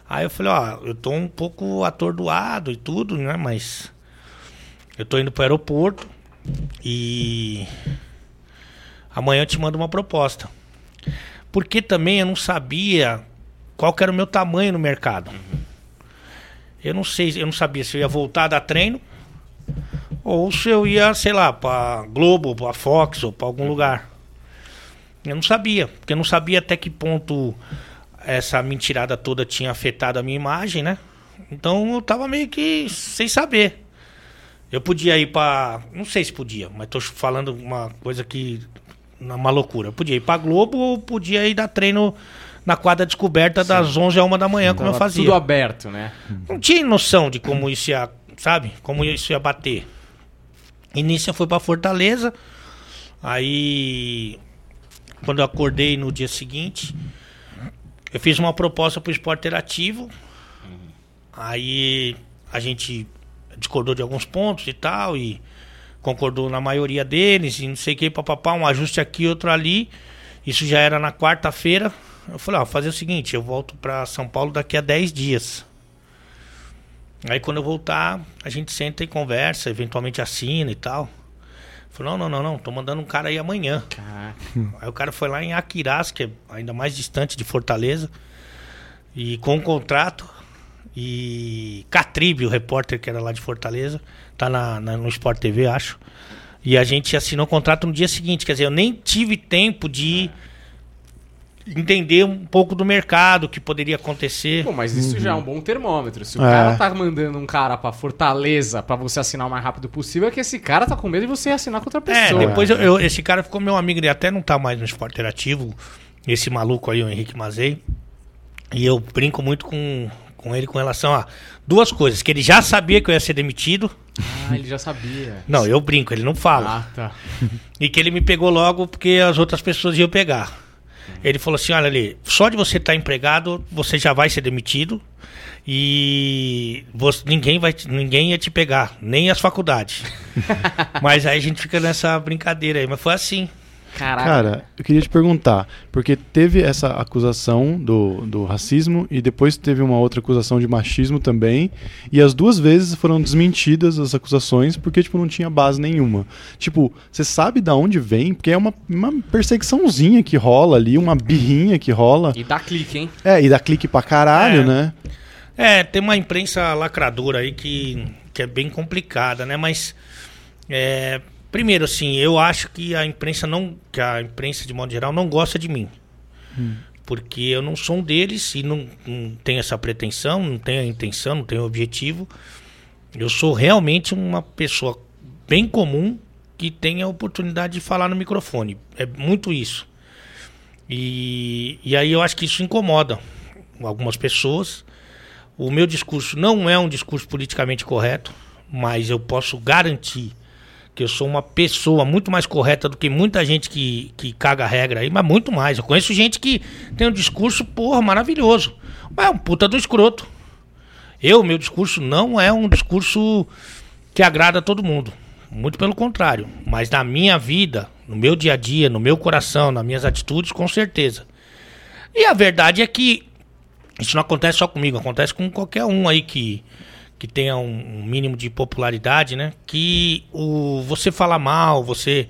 Aí eu falei, ó, eu tô um pouco atordoado e tudo, né? Mas eu tô indo pro aeroporto e amanhã eu te mando uma proposta. Porque também eu não sabia qual era o meu tamanho no mercado. Eu não sei, eu não sabia se eu ia voltar da treino ou se eu ia, sei lá, para Globo, para Fox ou para algum lugar. Eu não sabia, porque eu não sabia até que ponto essa mentirada toda tinha afetado a minha imagem, né? Então eu tava meio que sem saber. Eu podia ir para, não sei se podia, mas tô falando uma coisa que numa loucura. Eu podia ir pra Globo ou podia ir dar treino na quadra descoberta das 11 a 1 da manhã, como eu fazia. Tudo aberto, né? Não tinha noção de como isso ia, sabe? Como isso ia bater. Eu fui pra Fortaleza. Aí, quando eu acordei no dia seguinte, eu fiz uma proposta pro esporte interativo. Aí a gente discordou de alguns pontos e tal, e concordou na maioria deles, e não sei o que, papapá, um ajuste aqui, outro ali. Isso já era na quarta-feira. Eu falei, ó, vou fazer o seguinte, eu volto pra São Paulo daqui a 10 dias. Aí quando eu voltar, a gente senta e conversa, eventualmente assina e tal. Falei, não, não, não, não, tô mandando um cara aí amanhã. Caraca. Aí o cara foi lá em Aquiraz, que é ainda mais distante de Fortaleza, e com um contrato. E Catribe, o repórter que era lá de Fortaleza, tá na, na- no Sport TV, acho. E a gente assinou o contrato no dia seguinte. Quer dizer, eu nem tive tempo de entender um pouco do mercado, o que poderia acontecer. Pô, mas isso já é um bom termômetro. Se o É. cara tá mandando um cara pra Fortaleza pra você assinar o mais rápido possível, é que esse cara tá com medo de você assinar com outra É, pessoa. depois eu- eu- esse cara ficou meu amigo, ele até não tá mais no esporte interativo, esse maluco aí, o Henrique Mazei. E eu brinco muito com, com ele com relação a duas coisas, que ele já sabia que eu ia ser demitido. Ah, ele já sabia. Não, eu brinco, ele não fala. Ah, tá. E que ele me pegou logo porque as outras pessoas iam pegar. Ele falou assim: olha ali, só de você estar empregado, você já vai ser demitido. E você- ninguém, vai, ninguém ia te pegar, nem as faculdades. *laughs* Mas aí a gente fica nessa brincadeira aí. Mas foi assim. Caraca. Cara, eu queria te perguntar, porque teve essa acusação do, do racismo e depois teve uma outra acusação de machismo também, e as duas vezes foram desmentidas as acusações porque, tipo, não tinha base nenhuma. Tipo, você sabe da onde vem? Porque é uma, uma perseguiçãozinha que rola ali, uma birrinha que rola. E dá clique, hein? É, e dá clique pra caralho, É. né? É, tem uma imprensa lacradora aí que, que é bem complicada, né? Mas é, primeiro, assim, eu acho que a imprensa não, que a imprensa de modo geral não gosta de mim, porque eu não sou um deles e não, não tenho essa pretensão, não tenho a intenção, não tenho o objetivo. Eu sou realmente uma pessoa bem comum que tem a oportunidade de falar no microfone. É muito isso. E, e aí eu acho que isso incomoda algumas pessoas. O meu discurso não é um discurso politicamente correto, mas eu posso garantir que eu sou uma pessoa muito mais correta do que muita gente que, que caga regra aí, mas muito mais. Eu conheço gente que tem um discurso, porra, maravilhoso. Mas é um puta do escroto. Eu, meu discurso não é um discurso que agrada a todo mundo. Muito pelo contrário. Mas na minha vida, no meu dia a dia, no meu coração, nas minhas atitudes, com certeza. E a verdade é que isso não acontece só comigo, acontece com qualquer um aí que, que tenha um, um mínimo de popularidade, né? Que o, você falar mal, você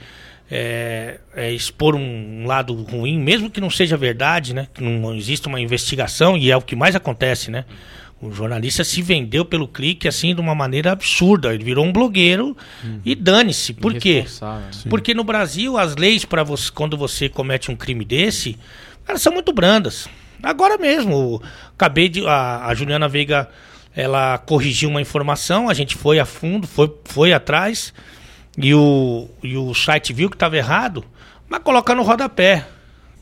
é, é, expor um lado ruim, mesmo que não seja verdade, né? Que não exista uma investigação, e é o que mais acontece, né? O jornalista se vendeu pelo clique assim de uma maneira absurda. Ele virou um blogueiro e dane-se. Por quê? Né? Porque no Brasil as leis para você quando você comete um crime desse, elas são muito brandas. Agora mesmo, acabei de a, a Juliana Veiga ela corrigiu uma informação, a gente foi a fundo, foi, foi atrás e o, e o site viu que estava errado, mas coloca no rodapé.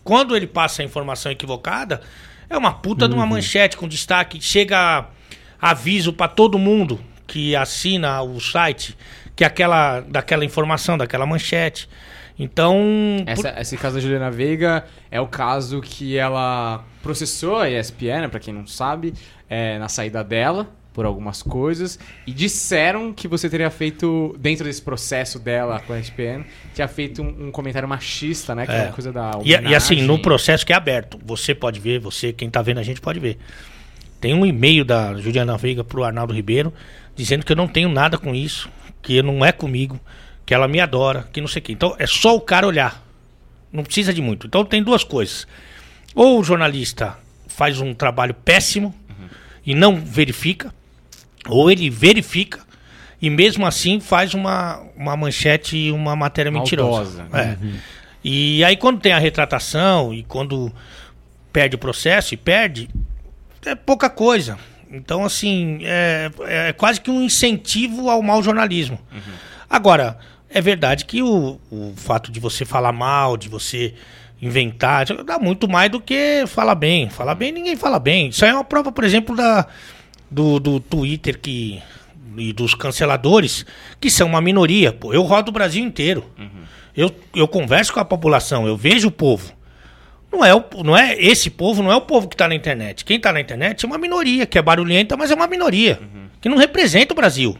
Quando ele passa a informação equivocada, é uma puta de uma manchete com destaque, chega aviso para todo mundo que assina o site que aquela daquela informação, daquela manchete. Então, Essa- esse caso da Juliana Veiga é o caso que ela processou a ESPN, né, pra quem não sabe, é, na saída dela por algumas coisas e disseram que você teria feito dentro desse processo dela com a ESPN, tinha feito um, um comentário machista, né, que é, É. uma coisa da E, e assim, no processo que é aberto, você pode ver, você, quem tá vendo a gente pode ver. Tem um e-mail da Juliana Veiga pro Arnaldo Ribeiro dizendo que eu não tenho nada com isso, que não é comigo, que ela me adora, que não sei o quê. Então é só o cara olhar. Não precisa de muito. Então tem duas coisas. Ou o jornalista faz um trabalho péssimo e não verifica, ou ele verifica e mesmo assim faz uma, uma manchete e uma matéria mentirosa. Maldosa. É. E aí quando tem a retratação e quando perde o processo e perde, é pouca coisa. Então, assim, é, é quase que um incentivo ao mau jornalismo. Agora, é verdade que o, o fato de você falar mal, de você inventar, dá muito mais do que falar bem. Falar bem, ninguém fala bem. Isso aí é uma prova, por exemplo, da, do, do Twitter que, e dos canceladores, que são uma minoria. Pô, eu rodo o Brasil inteiro. Eu, eu converso com a população, eu vejo o povo. Não é, o, não é esse povo, não é o povo que está na internet. Quem está na internet é uma minoria, que é barulhenta, mas é uma minoria, que não representa o Brasil.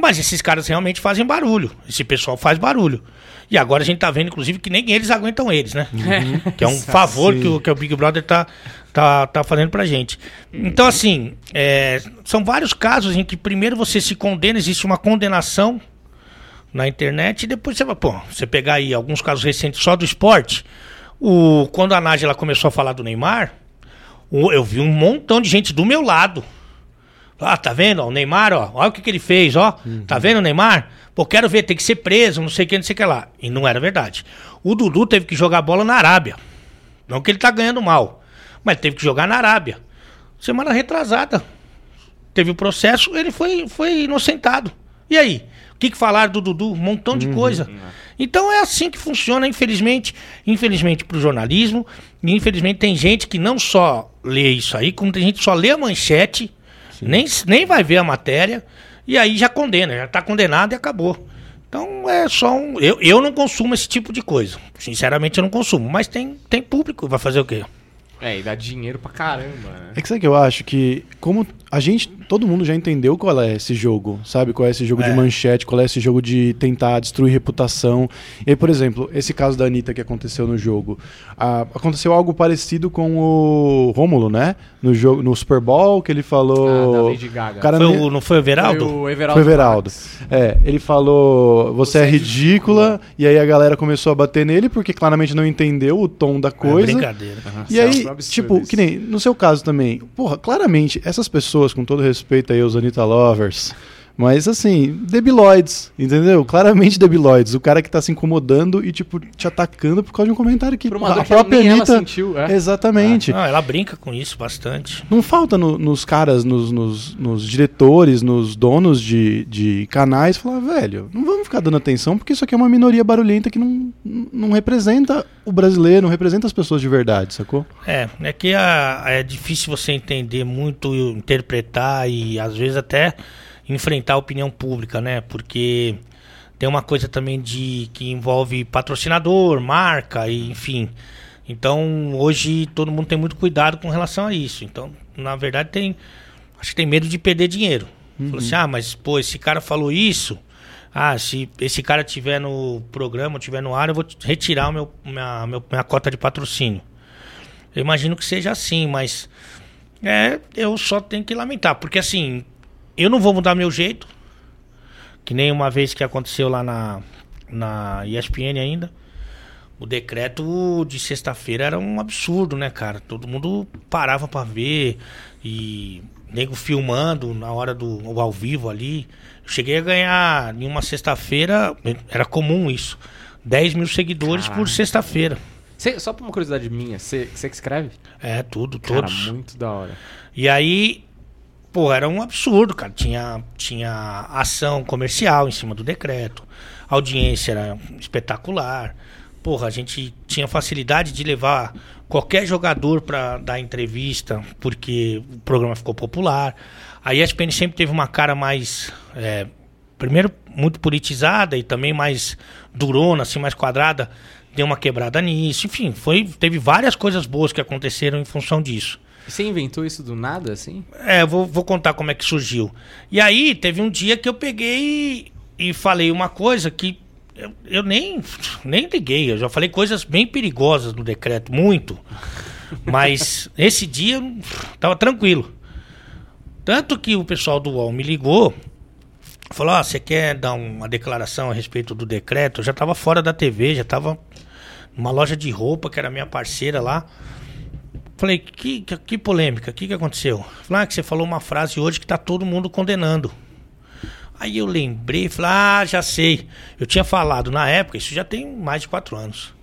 Mas esses caras realmente fazem barulho. Esse pessoal faz barulho. E agora a gente tá vendo, inclusive, que nem eles aguentam eles, né? *laughs* Que é um favor que o, que o Big Brother tá, tá, tá fazendo pra gente. Então, assim, é, são vários casos em que primeiro você se condena, existe uma condenação na internet, e depois você vai, pô, você pegar aí alguns casos recentes só do esporte. O, quando a Nádia ela começou a falar do Neymar, eu vi um montão de gente do meu lado. Ah, tá vendo? o Neymar, ó, olha o que, que ele fez, ó. Tá vendo o Neymar? Pô, quero ver, tem que ser preso, não sei o que, não sei o que lá. E não era verdade. O Dudu teve que jogar bola na Arábia. Não que ele tá ganhando mal, mas teve que jogar na Arábia. Semana retrasada. Teve o processo, ele foi, foi inocentado. E aí? O que, que falaram do Dudu? Um montão de coisa. Então é assim que funciona, infelizmente. Infelizmente pro jornalismo. E infelizmente tem gente que não só lê isso aí, como tem gente que só lê a manchete, nem, nem vai ver a matéria, e aí já condena, já tá condenado e acabou. Então é só um. Eu, eu não consumo esse tipo de coisa. Sinceramente, eu não consumo. Mas tem, tem público, vai fazer o quê? É, e dá dinheiro pra caramba, né? É que sabe que eu acho que, como a gente, todo mundo já entendeu qual é esse jogo, sabe? Qual é esse jogo É. de manchete, qual é esse jogo de tentar destruir reputação. E aí, por exemplo, esse caso da Anitta que aconteceu no jogo. ah, aconteceu algo parecido com o Rômulo, né? No, jogo, no Super Bowl, que ele falou. Ah, da Lady Gaga. O cara Foi nem- o, não foi o Everaldo? Foi o Everaldo. Foi o Everaldo. É, ele falou, você, Você é é ridícula, e aí a galera começou a bater nele porque claramente não entendeu o tom da É coisa. brincadeira. E Isso é aí, tipo, isso. que nem no seu caso também, porra, claramente, essas pessoas, com todo respeito aí aos Anitta Lovers, mas assim, debiloides, entendeu? Claramente debiloides. O cara que tá se incomodando e, tipo, te atacando por causa de um comentário que a própria Anitta. sentiu, é. Exatamente. Não, ela brinca com isso bastante. Não falta no- nos caras, nos, nos- nos diretores, nos donos de, de canais, falar, velho, não vamos ficar dando atenção porque isso aqui é uma minoria barulhenta que não, não representa o brasileiro, não representa as pessoas de verdade, sacou? É, é que a- é difícil você entender muito, interpretar e às vezes até enfrentar a opinião pública, né? Porque tem uma coisa também de que envolve patrocinador, marca e enfim. Então, hoje todo mundo tem muito cuidado com relação a isso. Então, na verdade, tem acho que tem medo de perder dinheiro. Falou assim: "Ah, mas pô, esse cara falou isso. Ah, se esse cara tiver no programa, tiver no ar, eu vou retirar o meu, minha, minha cota de patrocínio. Eu imagino que seja assim, mas é, eu só tenho que lamentar, porque assim, eu não vou mudar meu jeito, que nem uma vez que aconteceu lá na, na ESPN ainda. O decreto de sexta-feira era um absurdo, né, cara? Todo mundo parava pra ver e nego filmando na hora do ao vivo ali. Eu cheguei a ganhar em uma sexta-feira, era comum isso, 10 mil seguidores por sexta-feira. Só por uma curiosidade minha, você que escreve? É, tudo, Cara, todos. muito da hora. E aí, pô, era um absurdo, cara. Tinha, tinha ação comercial em cima do decreto. A audiência era espetacular. Porra, a gente tinha facilidade de levar qualquer jogador para dar entrevista, porque o programa ficou popular. A ESPN sempre teve uma cara mais. é, primeiro, muito politizada e também mais durona, assim, mais quadrada. Deu uma quebrada nisso. Enfim, foi, teve várias coisas boas que aconteceram em função disso. Você inventou isso do nada, assim? É, vou, vou contar como é que surgiu. E aí, teve um dia que eu peguei e, falei uma coisa que eu, eu nem, nem liguei. Eu já falei coisas bem perigosas no decreto, muito. Mas *laughs* esse dia eu tava tranquilo. Tanto que o pessoal do UOL me ligou, falou: Ó, você quer dar uma declaração a respeito do decreto? Eu já tava fora da TV, já tava numa loja de roupa, que era minha parceira lá. Falei, que, que, que polêmica, o que, que aconteceu? Falei, ah, que você falou uma frase hoje que tá todo mundo condenando. Aí eu lembrei, falei, ah, já sei. Eu tinha falado na época, isso já tem mais de quatro anos.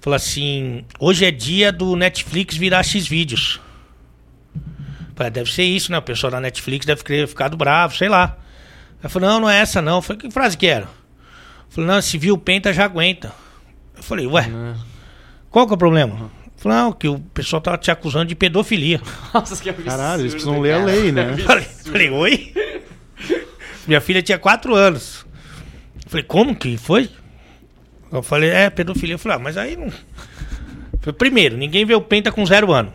Falei assim, hoje é dia do Netflix virar X vídeos. Falei, "Ah, deve ser isso, né? O pessoal da Netflix deve ter ficado bravo, sei lá. Aí falou, não, não é essa não. Falei, que frase que era? Falei, não, se viu o penta já aguenta. Eu falei, ué, Não. qual que é o problema? Falei, não, que o pessoal tava te acusando de pedofilia. *laughs* Nossa, que absurdo. Caralho, eles precisam ler a lei, né? *laughs* Falei, falei, oi? Minha filha tinha quatro anos. Falei, como que foi? Eu falei, é, pedofilia. Eu falei, ah, mas aí não. Falei, primeiro, ninguém vê o Penta com zero ano.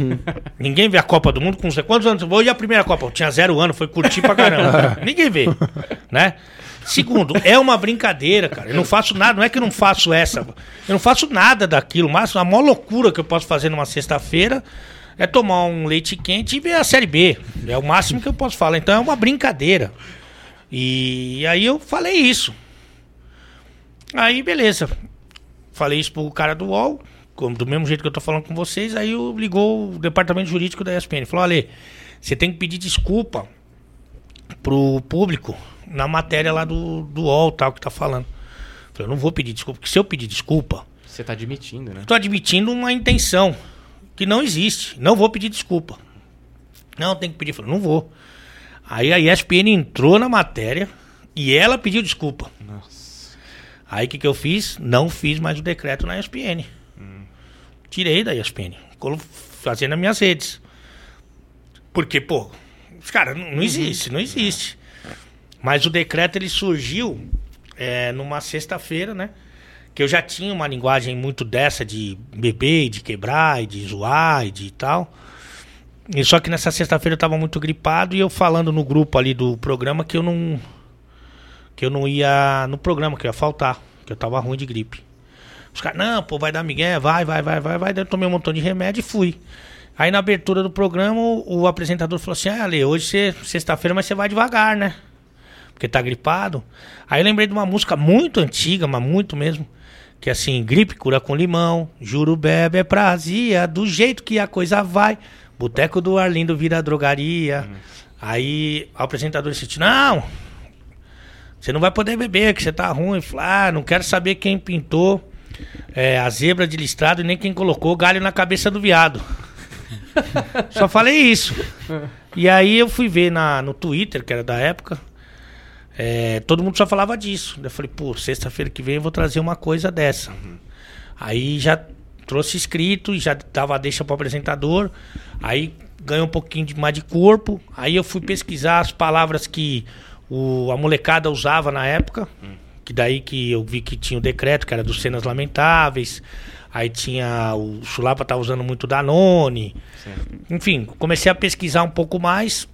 *laughs* Ninguém vê a Copa do Mundo com zero. Quantos anos? Hoje é a primeira Copa. Eu tinha zero ano, foi curtir pra caramba. ninguém vê, né? Segundo, é uma brincadeira, cara. Eu não faço nada, não é que eu não faço essa. Eu não faço nada daquilo. Mas a maior loucura que eu posso fazer numa sexta-feira é tomar um leite quente e ver a Série B. É o máximo que eu posso falar. Então é uma brincadeira. E aí eu falei isso. Aí, beleza. Falei isso pro cara do UOL, como- do mesmo jeito que eu tô falando com vocês. Aí eu ligou o departamento jurídico da ESPN. Falou: Ale, você tem que pedir desculpa pro público na matéria lá do, do UOL, tal, que tá falando. Falei, eu não vou pedir desculpa, porque se eu pedir desculpa, Você tá admitindo, né? eu tô admitindo uma intenção que não existe. Não vou pedir desculpa. Não, tem que pedir. Falei, não vou. Aí a ESPN entrou na matéria e ela pediu desculpa. Nossa. Aí o que, que eu fiz? Não fiz mais o decreto na ESPN. Tirei da ESPN. Fazendo nas minhas redes. Porque, pô, os caras, não, não existe, não existe. Mas o decreto ele surgiu é, numa sexta-feira, né? Que eu já tinha uma linguagem muito dessa de beber, de quebrar, e de zoar, e de tal. E só que nessa sexta-feira eu tava muito gripado e eu falando no grupo ali do programa que eu não que eu não ia no programa, que eu ia faltar, que eu tava ruim de gripe. Os caras, não, pô, vai dar migué, vai, vai, vai, vai, vai. Daí eu tomei um montão de remédio e fui. Aí na abertura do programa, o, o apresentador falou assim: Ah, Ale, hoje você, sexta-feira, mas você vai devagar, né? Porque tá gripado. Aí eu lembrei de uma música muito antiga, mas muito mesmo. Que é assim, gripe cura com limão, juro bebe é prazia, do jeito que a coisa vai. Boteco do Arlindo vira drogaria. Aí o apresentador disse: Não, você não vai poder beber, que você tá ruim. Falei, ah, não quero saber quem pintou é, a zebra de listrado e nem quem colocou o galho na cabeça do viado. *laughs* Só falei isso. E aí eu fui ver na, no Twitter, que era da época. É, todo mundo só falava disso. Eu falei, pô, sexta-feira que vem eu vou trazer uma coisa dessa. Aí já trouxe escrito e já dava a deixa pro apresentador. Aí ganhou um pouquinho de mais de corpo. Aí eu fui pesquisar as palavras que o, a molecada usava na época. Que daí que eu vi que tinha o decreto, que era dos cenas lamentáveis. Aí tinha. O Chulapa tava usando muito Danone. Enfim, comecei a pesquisar um pouco mais.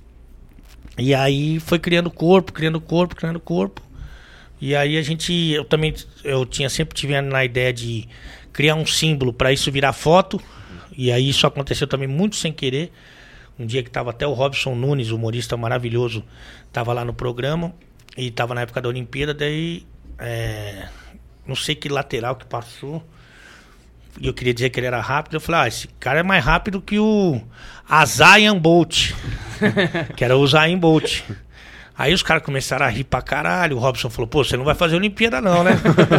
E aí foi criando corpo, criando corpo, criando corpo. E aí a gente, eu também, eu tinha sempre tive na ideia de criar um símbolo para isso virar foto. E aí isso aconteceu também muito sem querer. Um dia que tava até o Robson Nunes, humorista maravilhoso, tava lá no programa e tava na época da Olimpíada, daí é, não sei que lateral que passou. Eu queria dizer que ele era rápido. Eu falei, ah, esse cara é mais rápido que o Azayan Bolt. *laughs* que era o Zayn Bolt. Aí os caras começaram a rir pra caralho. O Robson falou, pô, você não vai fazer Olimpíada não, né?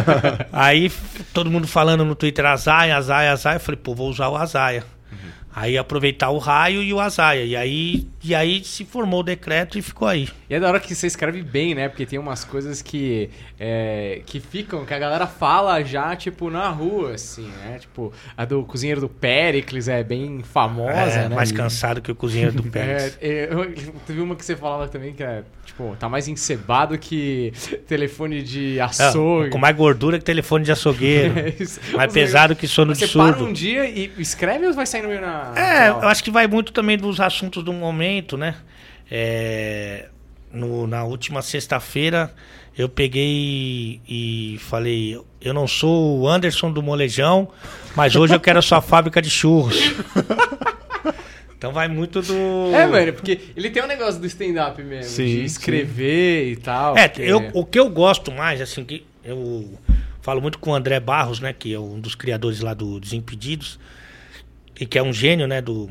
*laughs* Aí todo mundo falando no Twitter, Azaia, Azaia, Azaia. Eu falei, pô, vou usar o Azaia. Aí aproveitar o raio e o Azaia. E aí, e aí se formou o decreto e ficou aí. E é da hora que você escreve bem, né? Porque tem umas coisas que, é, que ficam, que a galera fala já, tipo, na rua, assim, né? Tipo, a do cozinheiro do Péricles é bem famosa, é, né? mais E- cansado que o cozinheiro do *laughs* Pérez. É, é, eu- teve uma que você falava também que é, tipo, tá mais encebado que telefone de Ah, açougue. com mais gordura que telefone de açougueiro. *laughs* É mais Os pesado que sono de Você para surdo. um dia e escreve ou vai sair no meio na. É, na- eu acho que vai muito também dos assuntos do momento, né? É, no- na última sexta-feira eu peguei e, falei: Eu não sou o Anderson do Molejão, mas hoje eu quero a sua *laughs* fábrica de churros. *laughs* então vai muito do. É, mano, porque ele tem um negócio do stand-up mesmo, Sim, de escrever e tal. É, porque- eu, o que eu gosto mais, assim, que eu falo muito com o André Barros, né, que é um dos criadores lá do Desimpedidos, e que é um gênio, né, do,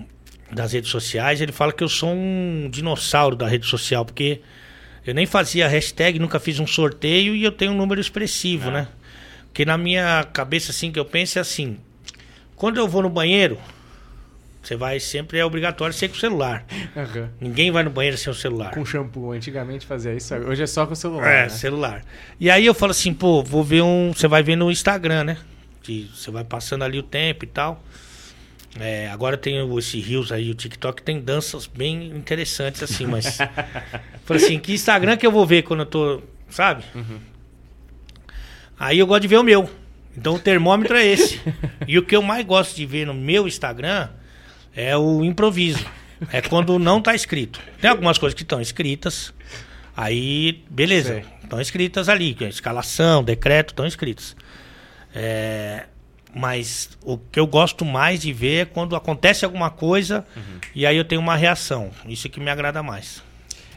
das redes sociais, ele fala que eu sou um dinossauro da rede social, porque eu nem fazia hashtag, nunca fiz um sorteio e eu tenho um número expressivo, né? Porque na minha cabeça, assim, que eu penso é assim, quando eu vou no banheiro, Você vai sempre, é obrigatório ser com o celular. Aham. Ninguém vai no banheiro sem o celular. Com shampoo, antigamente fazia isso, hoje é só com o celular. É, né? celular. E aí eu falo assim, pô, vou ver um. Você vai ver no Instagram, né? Que você vai passando ali o tempo e tal. É, agora tem esse Rios aí, o TikTok tem danças bem interessantes, assim, mas. *laughs* falei assim, que Instagram que eu vou ver quando eu tô. Sabe? Aí eu gosto de ver o meu. Então o termômetro é esse. e o que eu mais gosto de ver no meu Instagram é o improviso. É quando não tá escrito. Tem algumas coisas que estão escritas. Aí, beleza. Estão escritas ali. é Escalação, decreto, estão escritas. É, mas o que eu gosto mais de ver é quando acontece alguma coisa e aí eu tenho uma reação. Isso que me agrada mais.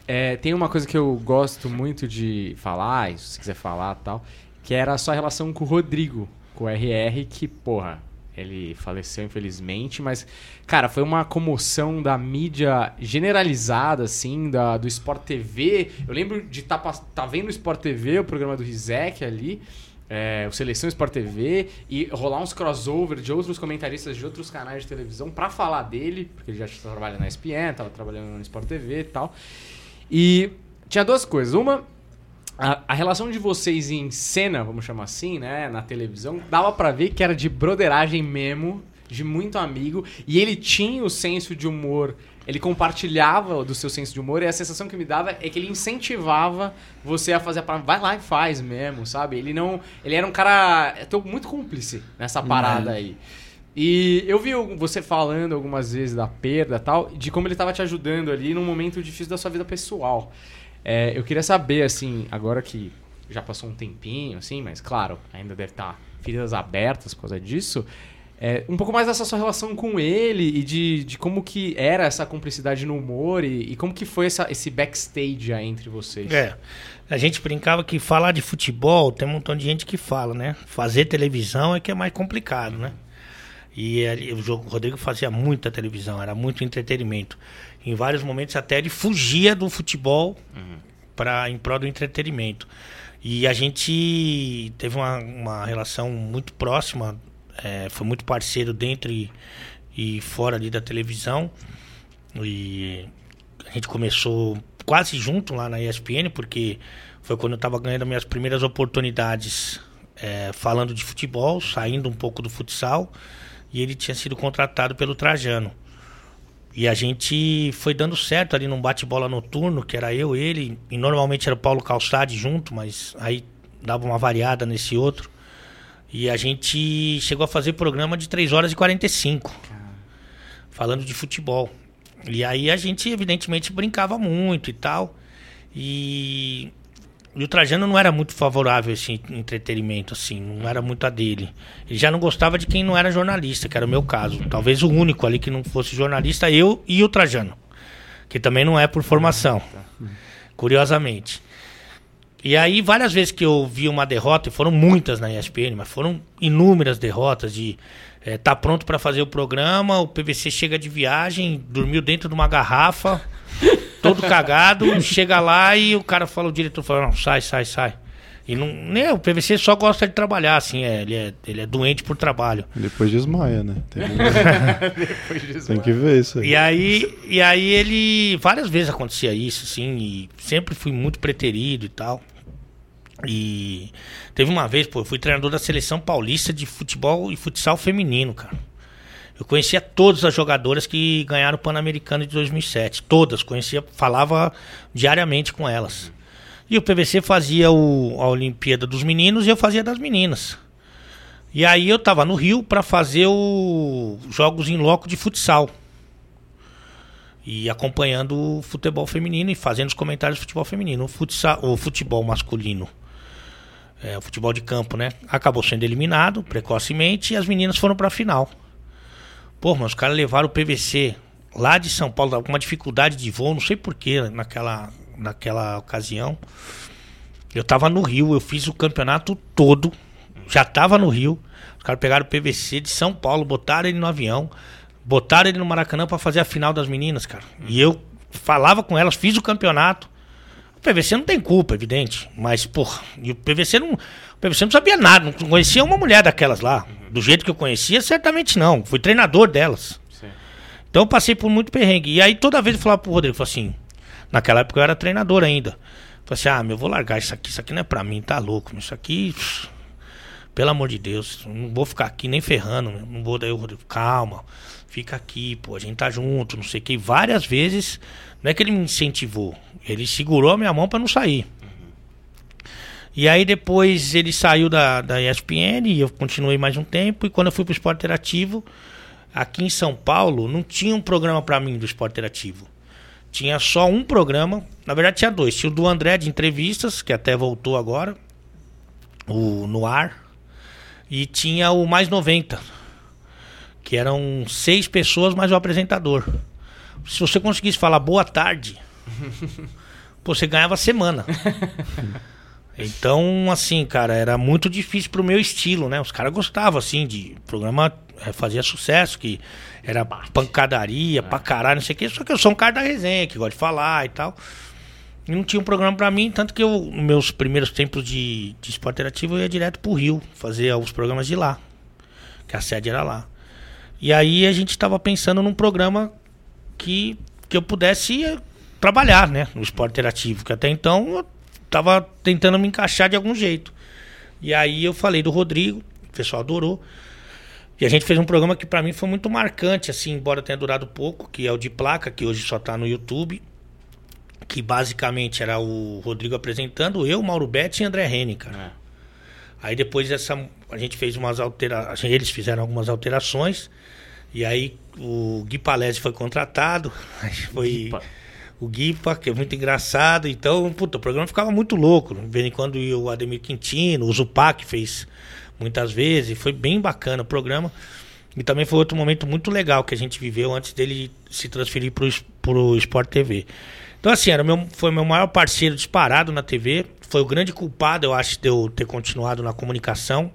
É, tem uma coisa que eu gosto muito de falar, se você quiser falar tal, que era a sua relação com o Rodrigo, com o RR, que, porra, ele faleceu infelizmente, mas, cara, foi uma comoção da mídia generalizada, assim, da, do Sport TV. Eu lembro de estar tá, tá vendo o Sport TV, o programa do Rizek ali, é, o Seleção Sport TV, e rolar uns crossover de outros comentaristas de outros canais de televisão pra falar dele, porque ele já trabalha na ESPN, tava trabalhando no Sport TV e tal. E tinha duas coisas. Uma, a, a relação de vocês em cena, vamos chamar assim, né, na televisão, dava pra ver que era de broderagem mesmo, de muito amigo, e ele tinha o senso de humor, ele compartilhava do seu senso de humor, e a sensação que me dava é que ele incentivava você a fazer a parada, vai lá e faz mesmo, sabe? Ele não, ele era um cara, eu muito cúmplice nessa parada aí. E eu vi você falando algumas vezes da perda e tal, de como ele estava te ajudando ali num momento difícil da sua vida pessoal. É, eu queria saber, assim, agora que já passou um tempinho, assim, mas claro, ainda deve estar feridas abertas por causa disso. É, um pouco mais dessa sua relação com ele e de, de como que era essa cumplicidade no humor e, e como que foi essa, esse backstage aí entre vocês. É. A gente brincava que falar de futebol, tem um montão de gente que fala, né? Fazer televisão é que é mais complicado, né? E ali, o Rodrigo fazia muita televisão, era muito entretenimento. Em vários momentos até ele fugia do futebol para em prol do entretenimento. E a gente teve uma, uma relação muito próxima, é, foi muito parceiro dentro e, e fora ali da televisão. E a gente começou quase junto lá na ESPN, porque foi quando eu estava ganhando minhas primeiras oportunidades é, falando de futebol, saindo um pouco do futsal, e ele tinha sido contratado pelo Trajano. E a gente foi dando certo ali num bate-bola noturno, que era eu, ele, e normalmente era o Paulo Calçade junto, mas aí dava uma variada nesse outro. E a gente chegou a fazer programa de 3 horas e 45, falando de futebol. E aí a gente, evidentemente, brincava muito e tal. E, e o Trajano não era muito favorável a esse entretenimento, assim, não era muito a dele. Ele já não gostava de quem não era jornalista, que era o meu caso. Talvez o único ali que não fosse jornalista, eu e o Trajano. Que também não é por formação, curiosamente. E aí, várias vezes que eu vi uma derrota, e foram muitas na ESPN, mas foram inúmeras derrotas de eh, tá pronto para fazer o programa, o PVC chega de viagem, dormiu dentro de uma garrafa, *laughs* todo cagado, chega lá e o cara fala, o diretor fala, não, sai, sai, sai. E não, né, o PVC só gosta de trabalhar, assim, é, ele, é, ele é doente por trabalho. Depois desmaia, né? Tem, *laughs* Depois disso, tem que ver isso aí. E aí, e aí ele. Várias vezes acontecia isso, assim, e sempre fui muito preterido e tal. E teve uma vez, pô, eu fui treinador da seleção paulista de futebol e futsal feminino, cara. Eu conhecia todas as jogadoras que ganharam o Pan-Americano de 2007. Todas, conhecia, falava diariamente com elas. E o PVC fazia o, a Olimpíada dos meninos e eu fazia das meninas. E aí eu tava no Rio para fazer os jogos em loco de futsal. E acompanhando o futebol feminino e fazendo os comentários do futebol feminino. O, futsal, o futebol masculino, é, o futebol de campo, né? Acabou sendo eliminado precocemente e as meninas foram pra final. Pô, mas os caras levaram o PVC lá de São Paulo, com uma dificuldade de voo, não sei porquê, naquela, naquela ocasião. Eu tava no Rio, eu fiz o campeonato todo, já tava no Rio. Os caras pegaram o PVC de São Paulo, botaram ele no avião, botaram ele no Maracanã pra fazer a final das meninas, cara. E eu falava com elas, fiz o campeonato. O PVC não tem culpa, evidente, mas, porra, e o PVC não, o PVC não sabia nada, não conhecia uma mulher daquelas lá. Do jeito que eu conhecia, certamente não. Fui treinador delas. Sim. Então eu passei por muito perrengue. E aí toda vez eu falava pro Rodrigo, falava assim, naquela época eu era treinador ainda. Falei assim, ah, meu, eu vou largar isso aqui, isso aqui não é pra mim, tá louco, meu, isso aqui. Pelo amor de Deus, não vou ficar aqui nem ferrando, meu, não vou daí Rodrigo, calma, fica aqui, pô, a gente tá junto, não sei o que. Várias vezes, não é que ele me incentivou, ele segurou a minha mão para não sair. E aí depois ele saiu da, da ESPN e eu continuei mais um tempo. E quando eu fui pro esporte interativo, aqui em São Paulo, não tinha um programa para mim do esporte interativo. Tinha só um programa, na verdade tinha dois. Tinha o do André de entrevistas, que até voltou agora, o no ar. E tinha o Mais 90, que eram seis pessoas mais o apresentador. Se você conseguisse falar boa tarde, *laughs* você ganhava semana. *laughs* Então, assim, cara, era muito difícil pro meu estilo, né? Os caras gostavam, assim, de programa é, fazia sucesso, que era pancadaria, é. pra caralho, não sei o quê. Só que eu sou um cara da resenha, que gosta de falar e tal. E não tinha um programa pra mim, tanto que eu, nos meus primeiros tempos de, de esporte interativo, eu ia direto pro Rio, fazer os programas de lá. Que a sede era lá. E aí a gente tava pensando num programa que, que eu pudesse trabalhar, né? No esporte interativo. Que até então eu tava tentando me encaixar de algum jeito. E aí eu falei do Rodrigo, o pessoal adorou. E a gente fez um programa que para mim foi muito marcante, assim, embora tenha durado pouco, que é o de placa, que hoje só tá no YouTube. Que basicamente era o Rodrigo apresentando, eu, Mauro Betti e André Rene, cara. É. Aí depois essa, a gente fez umas alterações, eles fizeram algumas alterações. E aí o Gui Palese foi contratado. *laughs* Foi. Guipa o Guipa, que é muito engraçado. Então, puta, o programa ficava muito louco. De vez em quando o Ademir Quintino, o Zupac fez muitas vezes. Foi bem bacana o programa. E também foi outro momento muito legal que a gente viveu antes dele se transferir para o Sport TV. Então, assim, era meu, foi meu maior parceiro disparado na TV. Foi o grande culpado, eu acho, de eu ter continuado na comunicação.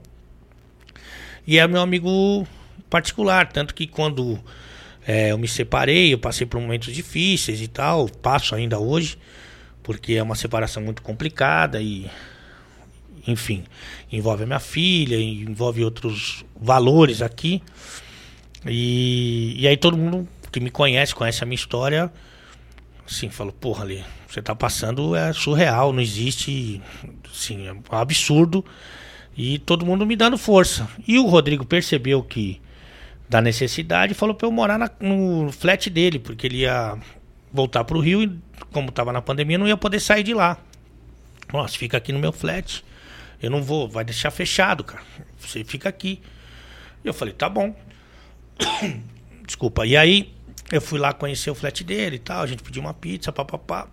E é meu amigo particular. Tanto que quando é, eu me separei, eu passei por momentos difíceis e tal, passo ainda hoje, porque é uma separação muito complicada e, enfim, envolve a minha filha, envolve outros valores aqui. E, e aí todo mundo que me conhece, conhece a minha história, assim, falou, porra, ali, você tá passando é surreal, não existe, assim, é um absurdo. E todo mundo me dando força. E o Rodrigo percebeu que da necessidade, falou para eu morar na, no flat dele, porque ele ia voltar para o Rio e, como estava na pandemia, não ia poder sair de lá. Nossa, fica aqui no meu flat. Eu não vou, vai deixar fechado, cara. Você fica aqui. E eu falei, tá bom. *coughs* Desculpa. E aí, eu fui lá conhecer o flat dele e tal. A gente pediu uma pizza, papapá.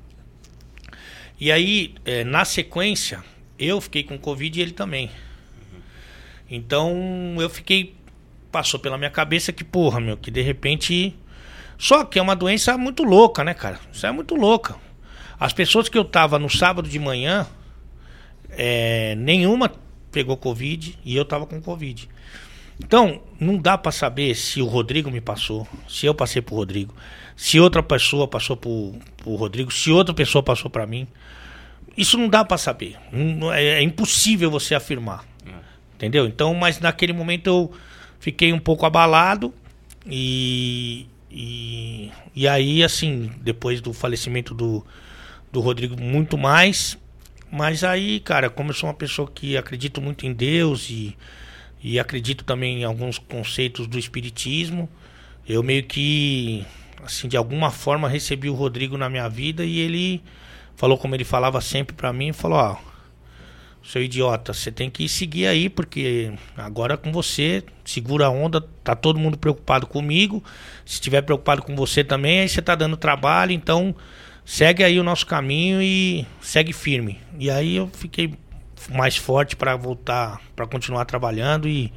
E aí, é, na sequência, eu fiquei com Covid e ele também. Então, eu fiquei passou pela minha cabeça que, porra, meu, que de repente. Só que é uma doença muito louca, né, cara? Isso é muito louca. As pessoas que eu tava no sábado de manhã, é, nenhuma pegou Covid e eu tava com Covid. Então, não dá para saber se o Rodrigo me passou, se eu passei pro Rodrigo, se outra pessoa passou pro, pro Rodrigo, se outra pessoa passou para mim. Isso não dá para saber. É, é, impossível você afirmar. É. Entendeu? Então, mas naquele momento eu fiquei um pouco abalado e, e, e aí, assim, depois do falecimento do, do Rodrigo, muito mais. Mas aí, cara, como eu sou uma pessoa que acredito muito em Deus e, e acredito também em alguns conceitos do Espiritismo, eu meio que, assim, de alguma forma recebi o Rodrigo na minha vida e ele falou como ele falava sempre para mim, falou, ó, seu idiota, você tem que seguir aí, porque agora com você, segura a onda, tá todo mundo preocupado comigo. Se estiver preocupado com você também, aí você tá dando trabalho, então segue aí o nosso caminho e segue firme. E aí eu fiquei mais forte para voltar, para continuar trabalhando e,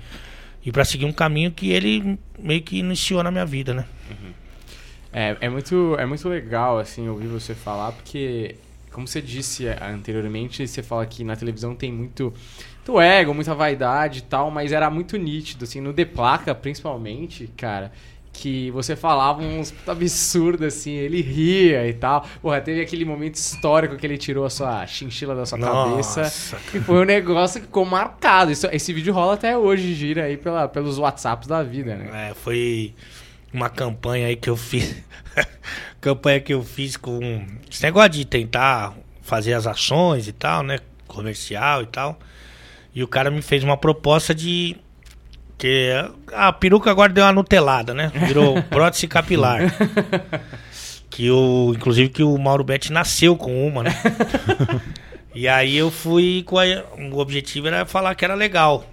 e para seguir um caminho que ele meio que iniciou na minha vida, né? Uhum. É, é, muito, é muito legal, assim, ouvir você falar, porque como você disse é, anteriormente, você fala que na televisão tem muito, muito ego, muita vaidade e tal, mas era muito nítido, assim, no The Placa, principalmente, cara, que você falava uns absurdos, assim, ele ria e tal. Porra, teve aquele momento histórico que ele tirou a sua chinchila da sua Nossa, cabeça. Que foi um negócio que ficou marcado. Isso, esse vídeo rola até hoje, gira aí pela, pelos WhatsApps da vida, né? É, foi. uma campanha aí que eu fiz. *laughs* campanha que eu fiz com. Esse negócio de tentar fazer as ações e tal, né? Comercial e tal. E o cara me fez uma proposta de. Que a peruca agora deu uma nutelada, né? Virou *laughs* prótese capilar. que o, inclusive que o Mauro Betti nasceu com uma, né? *laughs* e aí eu fui com a, o objetivo era falar que era legal.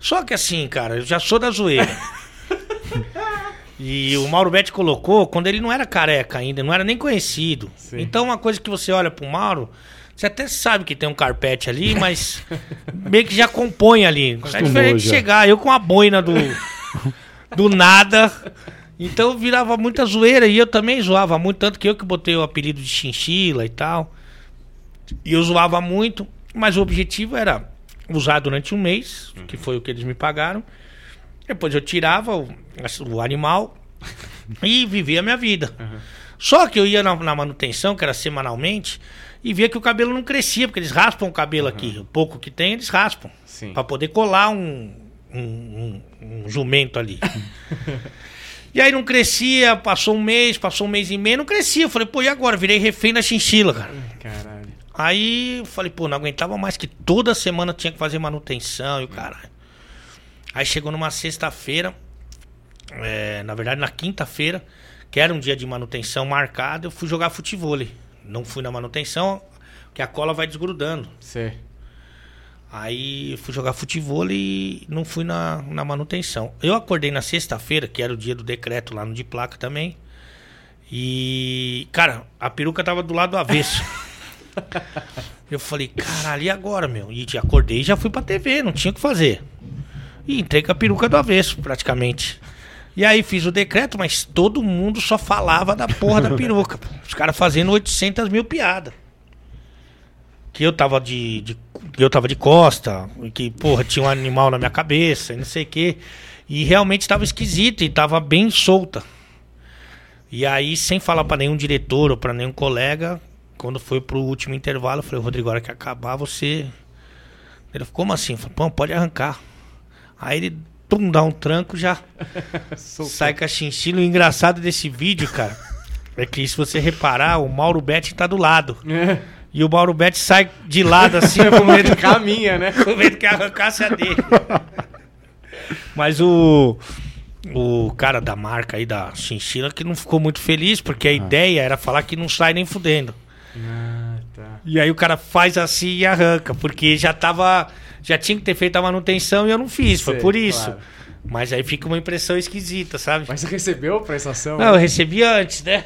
Só que assim, cara, eu já sou da zoeira. E o Mauro Betti colocou quando ele não era careca ainda, não era nem conhecido. Sim. Então, uma coisa que você olha pro Mauro, você até sabe que tem um carpete ali, mas *laughs* meio que já compõe ali. É Acostumou diferente de já. chegar, eu com a boina do, do nada. Então virava muita zoeira e eu também zoava muito, tanto que eu que botei o apelido de chinchila e tal. E eu zoava muito, mas o objetivo era usar durante um mês, que foi o que eles me pagaram. Depois eu tirava o, o animal e vivia a minha vida. Só que eu ia na, na manutenção, que era semanalmente, e via que o cabelo não crescia, porque eles raspam o cabelo aqui. O pouco que tem, eles raspam. Pra poder colar um, um, um- um jumento ali. *laughs* e aí não crescia, passou um mês, passou um mês e meio, não crescia. Eu falei, pô, e agora? Virei refém da chinchila, cara. Caralho. Aí eu falei, pô, não aguentava mais que toda semana tinha que fazer manutenção e o caralho. Aí chegou numa sexta-feira, é, na verdade na quinta-feira, que era um dia de manutenção marcado, eu fui jogar futebol. Não fui na manutenção, que a cola vai desgrudando. Sei. Aí eu fui jogar futebol e não fui na, na manutenção. Eu acordei na sexta-feira, que era o dia do decreto lá no de placa também. E, cara, a peruca tava do lado do avesso. *laughs* eu falei, caralho, e agora, meu? E acordei e já fui pra TV, não tinha o que fazer. E entrei com a peruca do avesso, praticamente. E aí fiz o decreto, mas todo mundo só falava da porra da *laughs* peruca. Os caras fazendo 800 mil piadas que eu tava de, de- eu tava de costa, e que, porra, tinha um animal na minha cabeça, e não sei o quê. E realmente tava esquisito e tava bem solta. E aí, sem falar pra nenhum diretor ou pra nenhum colega, quando foi pro último intervalo, eu falei, Rodrigo, a hora que acabar, você. Ele falou, como assim? Eu falei, pô, pode arrancar. Aí ele, pum, dá um tranco, já *laughs* sai com a chinchila. O engraçado desse vídeo, cara, é que se você reparar, o Mauro Betti tá do lado. É. E o Mauro Betti sai de lado assim, *laughs* com medo, Caminha, né? *laughs* com medo que arrancasse a dele. Mas o, o cara da marca aí da chinchila que não ficou muito feliz, porque a ideia era falar que não sai nem fudendo. Ah, tá. E aí o cara faz assim e arranca, porque já tava. Já tinha que ter feito a manutenção e eu não fiz, foi Sei, por isso. claro. Mas aí fica uma impressão esquisita, sabe? Mas você recebeu a prestação? Não, eu recebi antes, né?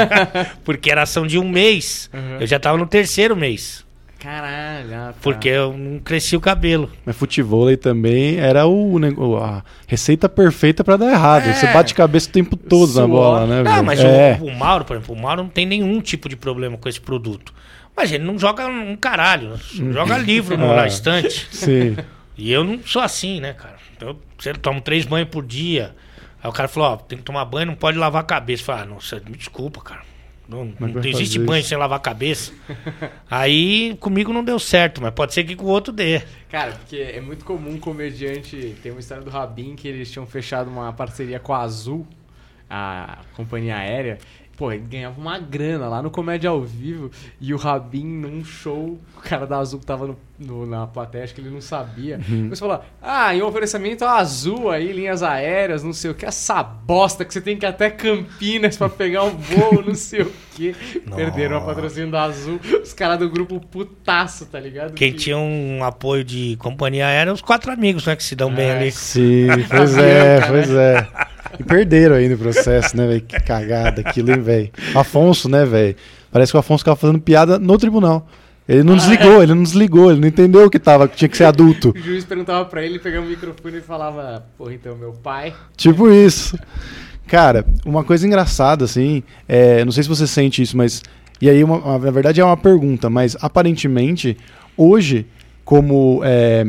*laughs* porque era ação de um mês. Uhum. Eu já tava no terceiro mês. Caralho. ah, tá. Porque eu não cresci o cabelo. Mas futebol também era o, a receita perfeita pra dar errado. É. Você bate cabeça o tempo todo na Suor. bola, né? Ah, velho? mas é. o, o Mauro, por exemplo, o Mauro não tem nenhum tipo de problema com esse produto. Mas ele não joga um caralho, não joga livro no, *laughs* na Ah. estante. Sim. E eu não sou assim, né, cara? Eu, eu tomo três banhos por dia. Aí o cara falou, ó, tem que tomar banho, não pode lavar a cabeça. Eu falei, ah, não, você- me desculpa, cara. Não, não existe banho isso. sem lavar a cabeça. Aí comigo não deu certo, mas pode ser que com o outro dê. Cara, porque é muito comum um comediante. Tem uma história do Rabin que eles tinham fechado uma parceria com a Azul, a companhia aérea. Pô, ele ganhava uma grana lá no Comédia ao Vivo. E o Rabin, num show, o cara da Azul que tava no, no- na plateia, acho que ele não sabia. Uhum. Você falou: Ah, em oferecimento a Azul aí, linhas aéreas, não sei o que. Essa bosta que você tem que ir até Campinas pra pegar um voo, não sei o que. *laughs* Perderam a patrocínio da Azul. Os caras do grupo putaço, tá ligado? Quem Que- tinha um apoio de companhia aérea, os quatro amigos, né, que se dão bem É. ali. Sim, *laughs* pois é, pois é. E perderam ainda o processo, né, velho? Que cagada aquilo, hein, velho? Afonso, né, velho? Parece que o Afonso ficava fazendo piada no tribunal. Ele não desligou, ele não desligou, ele não entendeu que tava, que tinha que ser adulto. O juiz perguntava pra ele, pegava o microfone e falava, porra, então, meu pai. Tipo isso. Cara, uma coisa engraçada, assim, é, não sei se você sente isso, mas. E aí, uma- uma- na verdade, é uma pergunta, mas aparentemente, hoje, como é,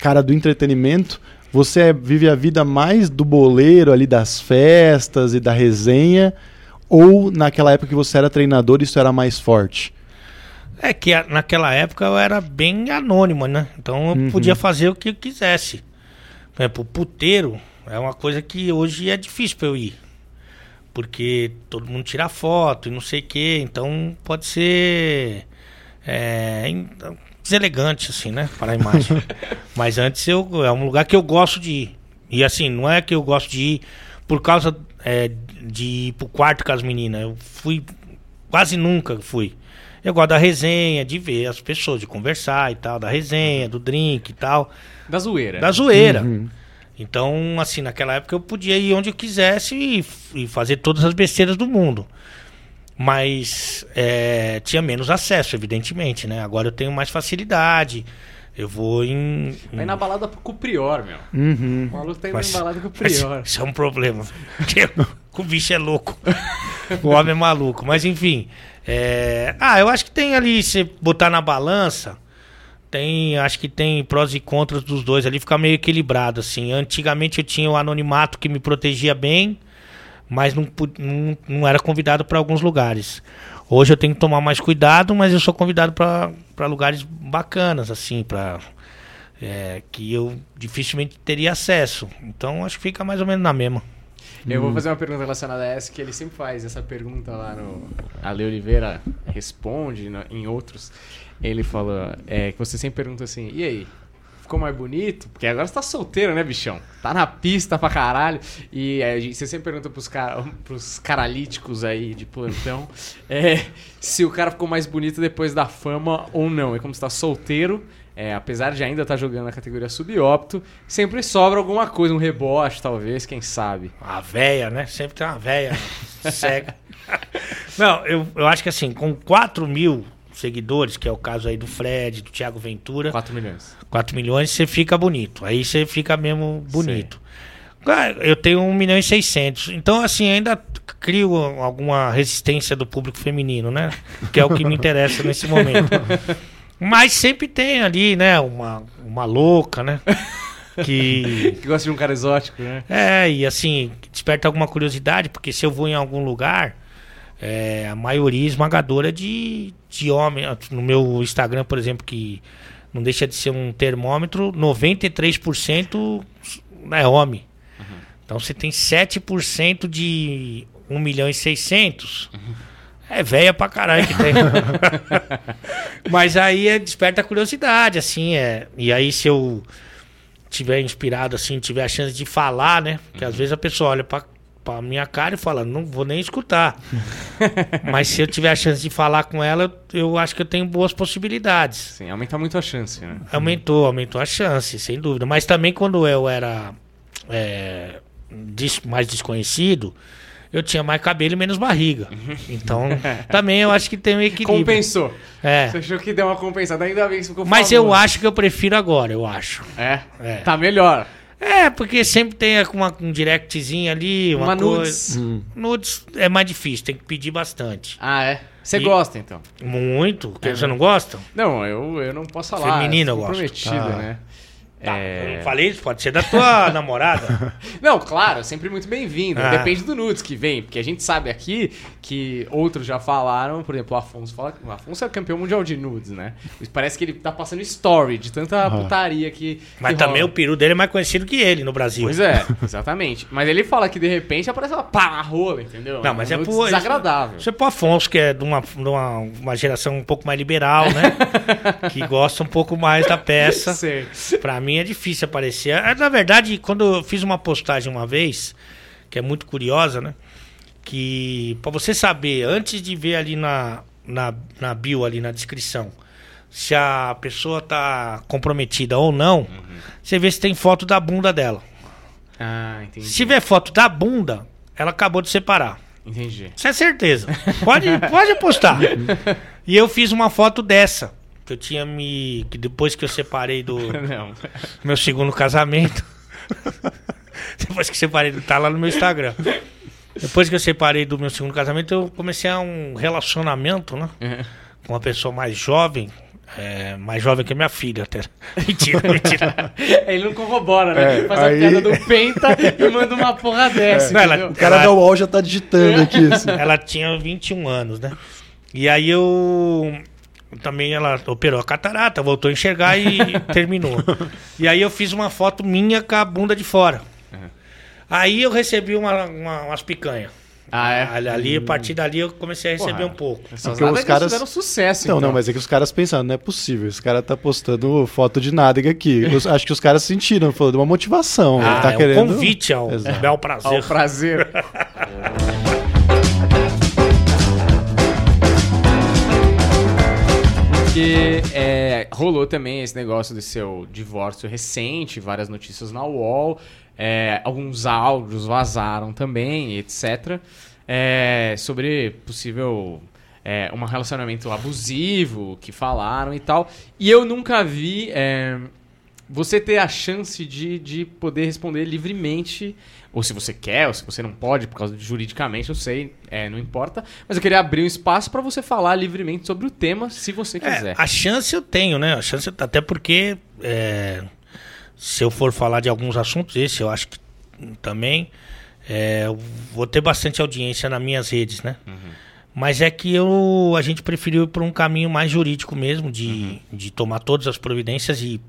cara do entretenimento, você é- vive a vida mais do boleiro ali das festas e da resenha, ou naquela época que você era treinador isso era mais forte? É que a- naquela época eu era bem anônimo, né? Então eu Uhum. podia fazer o que eu quisesse. Por exemplo, o puteiro é uma coisa que hoje é difícil pra eu ir. porque todo mundo tira foto e não sei o que, então pode ser é, deselegante, assim, né? Para a imagem. Mas antes eu, é um lugar que eu gosto de ir. E assim, não é que eu gosto de ir por causa é, de ir pro quarto com as meninas. Eu fui, quase nunca fui. Eu gosto da resenha, de ver as pessoas, de conversar e tal, da resenha, do drink e tal. Da zoeira. Da zoeira. Então, assim, naquela época eu podia ir onde eu quisesse e, e fazer todas as besteiras do mundo. Mas é, tinha menos acesso, evidentemente, né? Agora eu tenho mais facilidade. Eu vou em. Vai na balada com o Prior, meu. Uhum. O maluco tá indo Mas- na balada com o Prior. Isso é um problema. Porque *laughs* o bicho é louco. o homem é maluco. Mas enfim. é, Ah, eu acho que tem ali, se botar na balança, tem. Acho que tem prós e contras dos dois ali, fica meio equilibrado, assim. Antigamente eu tinha o anonimato que me protegia bem, mas não, não, não era convidado para alguns lugares. Hoje eu tenho que tomar mais cuidado, mas eu sou convidado para lugares bacanas, assim, para é, que eu dificilmente teria acesso. Então acho que fica mais ou menos na mesma. Eu vou fazer uma pergunta relacionada a essa, que ele sempre faz essa pergunta lá no. Ale Oliveira responde no- em outros. Ele falou é, que você sempre pergunta assim: e aí? Ficou mais bonito? Porque agora você tá solteiro, né, bichão? Tá na pista pra caralho. E é, você sempre pergunta pros, cara, pros caralíticos aí de plantão é, se o cara ficou mais bonito depois da fama ou não. E como você tá solteiro, é, apesar de ainda estar jogando na categoria subópto, sempre sobra alguma coisa, um rebote, talvez, quem sabe. A véia, né? Sempre tem uma véia cega. *laughs* Não, eu, eu acho que assim, com 4 mil seguidores, que é o caso aí do Fred, do Thiago Ventura, 4 milhões. 4 milhões, você fica bonito. Aí você fica mesmo bonito. Cara, Eu tenho 1 milhão e 600. Então, assim, ainda crio alguma resistência do público feminino, né? Que é o que me interessa *laughs* nesse momento. Mas sempre tem ali, né? Uma, uma louca, né? Que. *laughs* Que gosta de um cara exótico, né? É, e assim, desperta alguma curiosidade, porque se eu vou em algum lugar, é, a maioria esmagadora de, de homem. No meu Instagram, por exemplo, que não deixa de ser um termômetro, 93% é homem. Então você tem 7% de 1 milhão e 600. É velha pra caralho que tem. *laughs* Mas aí é, desperta a curiosidade, assim, é. E aí se eu tiver inspirado, assim, tiver a chance de falar, né? Porque às vezes a pessoa olha pra, pra minha cara e fala, não vou nem escutar. *laughs* Mas se eu tiver a chance de falar com ela, eu, eu acho que eu tenho boas possibilidades. Sim, aumenta muito a chance, né? Aumentou, aumentou a chance, sem dúvida. Mas também quando eu era é, mais desconhecido, eu tinha mais cabelo e menos barriga. *laughs* Então, também eu acho que tem um equilíbrio. Compensou. É. Você achou que deu uma compensada, ainda bem que você ficou Mas eu famoso. acho que eu prefiro agora, eu acho. É? É. Tá melhor. É, porque sempre tem uma, um directzinho ali, uma, Uma coisa. nudes. Nudes é mais difícil, tem que pedir bastante. Ah, é? Você E- gosta, então? Muito. É, você né? não gosta? Não, eu, eu não posso falar. Feminino eu gosto. comprometido, Ah. né? Tá, É. eu não falei isso, pode ser da tua *laughs* namorada. Não, claro, sempre muito bem-vindo. Ah. Depende do nudes que vem, porque a gente sabe aqui que outros já falaram, por exemplo, o Afonso fala que o Afonso é campeão mundial de nudes, né? Parece que ele tá passando story de tanta putaria que. Mas que também rola. o peru dele é mais conhecido que ele no Brasil. Pois é, *laughs* exatamente. Mas ele fala que de repente aparece uma pá na rola, entendeu? Não, mas é nudes por. desagradável. Isso é pro Afonso, que é de uma, de uma, uma geração um pouco mais liberal, né? *laughs* que gosta um pouco mais da peça. Sei. Pra mim é difícil aparecer. Ah, Na verdade, quando eu fiz uma postagem uma vez, que é muito curiosa, né? Que pra você saber, antes de ver ali na, na, na bio, ali na descrição, se a pessoa tá comprometida ou não, você vê se tem foto da bunda dela. Ah, entendi. Se tiver foto da bunda, ela acabou de separar. Entendi. Isso é certeza. Pode, pode postar. *laughs* E eu fiz uma foto dessa. Que eu tinha me. Que depois que eu separei do *laughs* Não. meu segundo casamento. *laughs* depois que eu separei, tá lá no meu Instagram. Depois que eu separei do meu segundo casamento, eu comecei a um relacionamento, né? Com uma pessoa mais jovem. é, mais jovem que a minha filha, até. *laughs* Mentira, mentira. Ele não corrobora, né? É, Ele faz aí- a piada do Penta e manda uma porra dessa. Não, ela-? O cara Ela- da UOL já tá digitando aqui. Assim. Ela tinha 21 anos, né? E aí eu. Também ela operou a catarata, voltou a enxergar e *laughs* terminou. E aí eu fiz uma foto minha com a bunda de fora. Aí eu recebi uma, uma- umas picanhas. Ah, é? Ali, ali, a partir dali eu comecei a receber Porra. um pouco. Essas Porque os caras- fizeram sucesso, Então, então. não, mas é que os caras pensaram, não é possível. Esse cara tá postando foto de nádega aqui. Eu acho que os caras sentiram, falou de uma motivação. Ah, ele tá é querendo. um convite ao Exato. bel Ao prazer. *laughs* Porque é, rolou também esse negócio do seu divórcio recente, várias notícias na UOL, é, alguns áudios vazaram também, etc. é, sobre possível é, um relacionamento abusivo que falaram e tal. E eu nunca vi é, você ter a chance de, de poder responder livremente, ou se você quer, ou se você não pode, por causa de juridicamente, eu sei, é, não importa. Mas eu queria abrir um espaço para você falar livremente sobre o tema, se você quiser. É, a chance eu tenho, né? A chance, até porque é, se eu for falar de alguns assuntos, esse eu acho que também é, eu vou ter bastante audiência nas minhas redes, né? Mas é que eu, a gente preferiu ir por um caminho mais jurídico mesmo, de, de tomar todas as providências e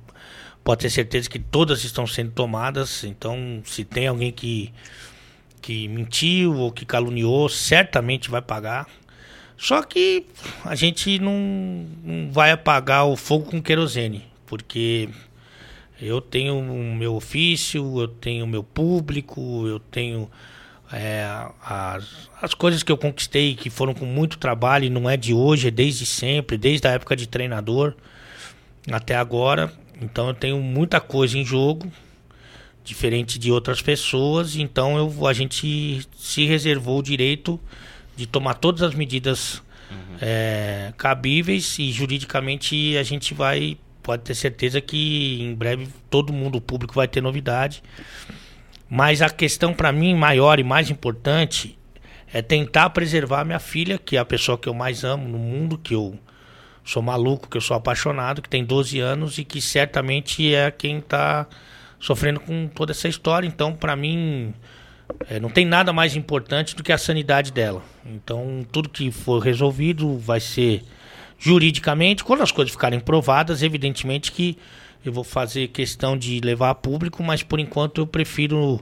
pode ter certeza que todas estão sendo tomadas. Então, se tem alguém que, que mentiu ou que caluniou, certamente vai pagar. Só que a gente não, não vai apagar o fogo com querosene, porque eu tenho o meu ofício, eu tenho o meu público, eu tenho é, as, as coisas que eu conquistei que foram com muito trabalho e não é de hoje, é desde sempre, desde a época de treinador até agora. Então eu tenho muita coisa em jogo, diferente de outras pessoas. Então eu, a gente se reservou o direito de tomar todas as medidas é, cabíveis e juridicamente a gente vai pode ter certeza que em breve todo mundo o público vai ter novidade. Mas a questão para mim maior e mais importante é tentar preservar minha filha, que é a pessoa que eu mais amo no mundo, que eu sou maluco, que eu sou apaixonado, que tem 12 anos e que certamente é quem está sofrendo com toda essa história. Então, para mim, é, não tem nada mais importante do que a sanidade dela. Então, tudo que for resolvido vai ser juridicamente. Quando as coisas ficarem provadas, evidentemente que eu vou fazer questão de levar a público, mas por enquanto eu prefiro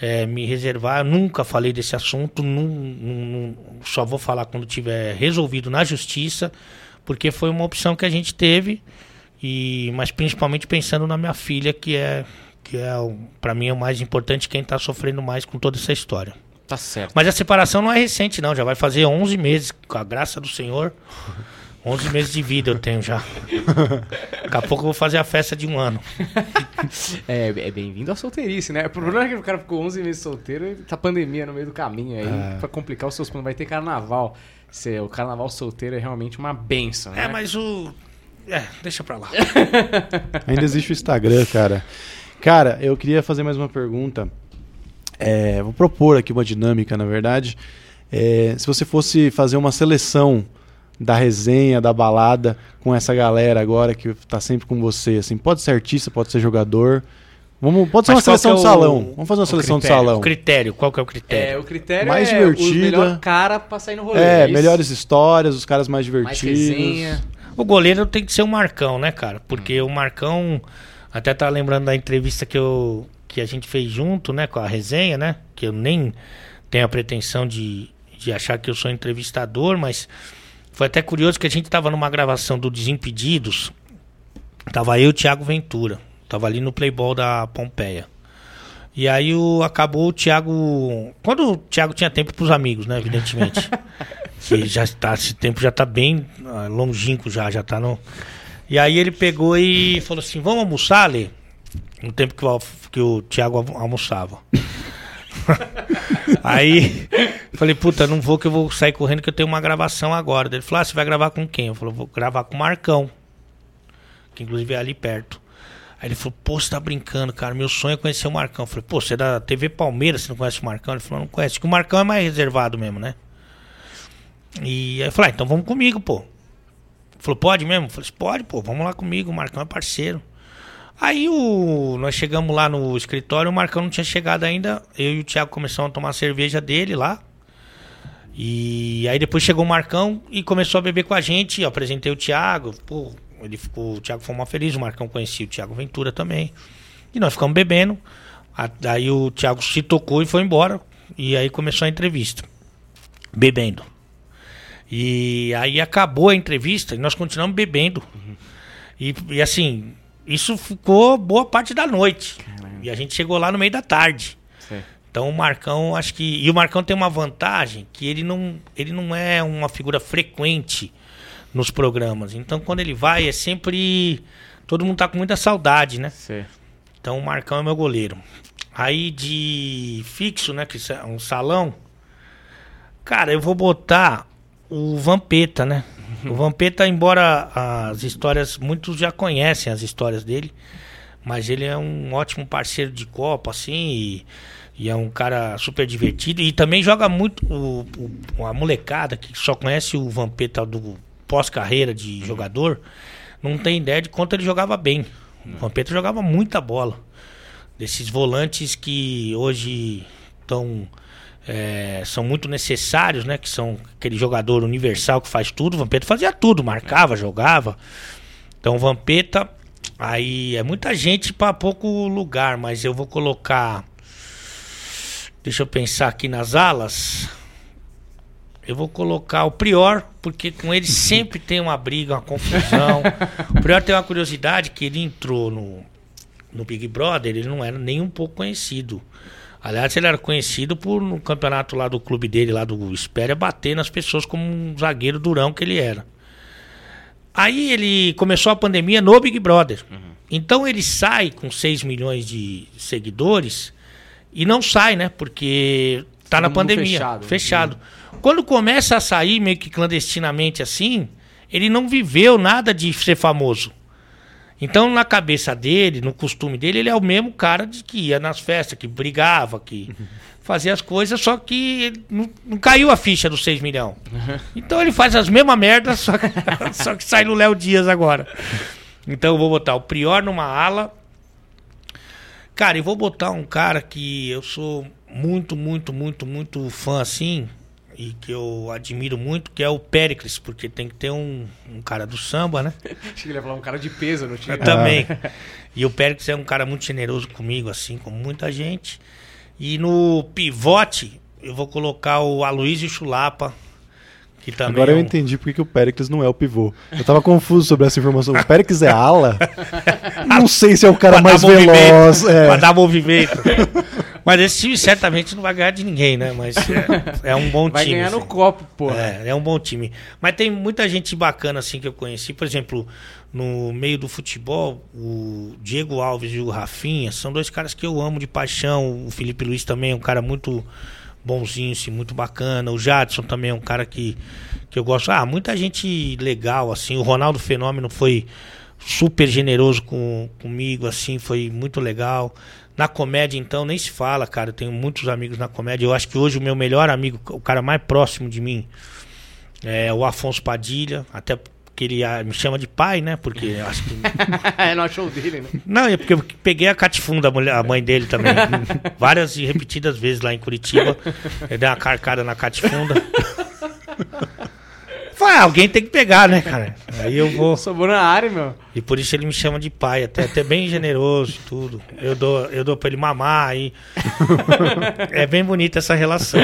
é, me reservar. Eu nunca falei desse assunto, só vou falar quando tiver resolvido na justiça, porque foi uma opção que a gente teve, e mas principalmente pensando na minha filha, que é que é para mim é o mais importante, quem está sofrendo mais com toda essa história. Tá certo. Mas a separação não é recente, não. Já vai fazer 11 meses, com a graça do Senhor. 11 meses de vida eu tenho já. Daqui a pouco eu vou fazer a festa de um ano. É, é bem-vindo à solteirice, né? O problema é que o cara ficou 11 meses solteiro e tá pandemia no meio do caminho aí, É. pra complicar os seus planos. Vai ter carnaval. Cê- o carnaval solteiro é realmente uma benção, né? É, mas o. É, deixa pra lá. *laughs* Ainda existe o Instagram, cara. Cara, eu queria fazer mais uma pergunta. É, vou propor aqui uma dinâmica, na verdade. É, se você fosse fazer uma seleção da resenha, da balada, com essa galera agora que tá sempre com você, assim, pode ser artista, pode ser jogador. Vamos, pode ser Mas uma seleção de é o- salão. Vamos fazer uma seleção de critério? salão. O critério, qual que é o É, critério? o critério Mais é divertida. o melhor cara pra sair no rolê. É, isso? melhores histórias, os caras mais Mais divertidos. resenha. O goleiro tem que ser o Marcão, né, cara? Porque o Marcão. Até tá lembrando da entrevista que, eu, que a gente fez junto, né, com a resenha, né? Que eu nem tenho a pretensão de, de achar que eu sou entrevistador, mas foi até curioso que a gente tava numa gravação do Desimpedidos. Tava eu e o Thiago Ventura. Tava ali no Playboy da Pompeia. E aí o, acabou o Thiago. Quando o Thiago tinha tempo pros amigos, né? Evidentemente. *laughs* que já está, esse tempo já tá bem ah, longínquo já, já tá no. E aí ele pegou e falou assim: vamos almoçar, Lê? No tempo que o, que o Thiago almo- almoçava. *laughs* aí falei, puta, não vou que eu vou sair correndo que eu tenho uma gravação agora. Ele falou: ah, você vai gravar com quem? Eu falei, vou gravar com o Marcão. Que inclusive é ali perto. Aí ele falou, pô, você tá brincando, cara. Meu sonho é conhecer o Marcão. Eu falei, pô, você é da TV Palmeiras, você não conhece o Marcão? Ele falou, não conhece. Que o Marcão é mais reservado mesmo, né? E aí eu falei, ah, então vamos comigo, pô. Ele falou, pode mesmo? Eu falei, pode, pô, vamos lá comigo, o Marcão é parceiro. Aí o, nós chegamos lá no escritório, o Marcão não tinha chegado ainda. Eu e o Thiago começamos a tomar a cerveja dele lá. E aí depois chegou o Marcão e começou a beber com a gente. Eu apresentei o Thiago. Pô, ele ficou, o Thiago foi uma feliz, o Marcão conhecia o Thiago Ventura também. E nós ficamos bebendo. A- Aí o Thiago se tocou e foi embora. E aí começou a entrevista. bebendo. E aí acabou a entrevista e nós continuamos bebendo. E, e assim, isso ficou boa parte da noite. E a gente chegou lá no meio da tarde. Sei. Então o Marcão, acho que. E o Marcão tem uma vantagem que ele não, ele não é uma figura frequente nos programas. Então quando ele vai, é sempre. Todo mundo tá com muita saudade, né? Sei. Então o Marcão é meu goleiro. Aí de fixo, né? Que é um salão. Cara, eu vou botar o Vampeta, né? O Vampeta, embora as histórias. Muitos já conhecem as histórias dele. Mas ele é um ótimo parceiro de Copa, assim. E, e é um cara super divertido. E também joga muito. O, o- a molecada que só conhece o Vampeta do pós-carreira de jogador. Não tem ideia de quanto ele jogava bem. O Vampeta jogava muita bola desses volantes que hoje estão é, são muito necessários, né? Que são aquele jogador universal que faz tudo. O Vampeta fazia tudo, marcava, jogava. Então, Vampeta, aí é muita gente para pouco lugar, mas eu vou colocar. Deixa eu pensar aqui nas alas. Eu vou colocar o Prior, porque com ele sempre tem uma briga, uma confusão. o Prior tem uma curiosidade que ele entrou no, no Big Brother, ele não era nem um pouco conhecido. Aliás, ele era conhecido por no campeonato lá do clube dele, lá do Espéria, bater nas pessoas como um zagueiro durão que ele era. Aí ele começou a pandemia no Big Brother. Então ele sai com 6 milhões de seguidores e não sai, né? Porque tá Todo na pandemia. fechado. Fechado. Quando começa a sair meio que clandestinamente assim, ele não viveu nada de ser famoso. Então, na cabeça dele, no costume dele, ele é o mesmo cara de que ia nas festas, que brigava, que *laughs* fazia as coisas, só que não, não caiu a ficha dos 6 milhões. *laughs* Então ele faz as mesmas merdas, *laughs* só que, só que sai no Léo Dias agora. Então eu vou botar o Prior numa ala. Cara, eu vou botar um cara que eu sou muito, muito, muito, muito fã assim. E que eu admiro muito, que é o Péricles, porque tem que ter um, um cara do samba, né? *laughs* Acho que ele ia falar um cara de peso no time. Eu também. *laughs* E o Péricles é um cara muito generoso comigo, assim, com muita gente. E no pivote, eu vou colocar o Aloysio Chulapa, Agora é eu um- entendi por que o Péricles não é o pivô. Eu tava confuso sobre essa informação. O Péricles é ala? *laughs* Não sei se é o cara pra mais veloz. Pra É. dar movimento. Mas esse time certamente não vai ganhar de ninguém, né? Mas é, é um bom Vai time. ganhar no assim. copo, porra. É, é um bom time. Mas tem muita gente bacana assim que eu conheci. Por exemplo, no meio do futebol, o Diego Alves e o Rafinha são dois caras que eu amo de paixão. O Felipe Luiz também é um cara muito bonzinho, assim, muito bacana. O Jadson também é um cara que, que eu gosto. Ah, muita gente legal, assim. O Ronaldo Fenômeno foi super generoso com, comigo, assim, foi muito legal. Na comédia, então, nem se fala, cara. Eu tenho muitos amigos na comédia. Eu acho que hoje o meu melhor amigo, o cara mais próximo de mim, é o Afonso Padilha. Até porque ele ah, me chama de pai, né? Porque eu acho que. *laughs* é no show dele, né? Não, é porque eu peguei a catifunda, a, mulher- a mãe dele também. *laughs* Várias e repetidas vezes lá em Curitiba. Eu dei uma carcada na catifunda. *laughs* Falei, ah, alguém tem que pegar, né, cara? Aí eu vou. Sobrou na área, meu. E por isso ele me chama de pai, até, até bem generoso tudo. Eu dou, eu dou pra ele mamar aí. É bem bonita essa relação.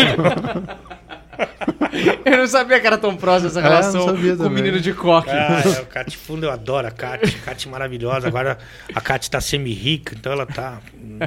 Eu não sabia que era tão próximo essa É, relação sabia com o menino de coque. Ah, é, o Catifundo eu adoro a Cati. Cati maravilhosa. Agora a Cati tá semi-rica, então ela tá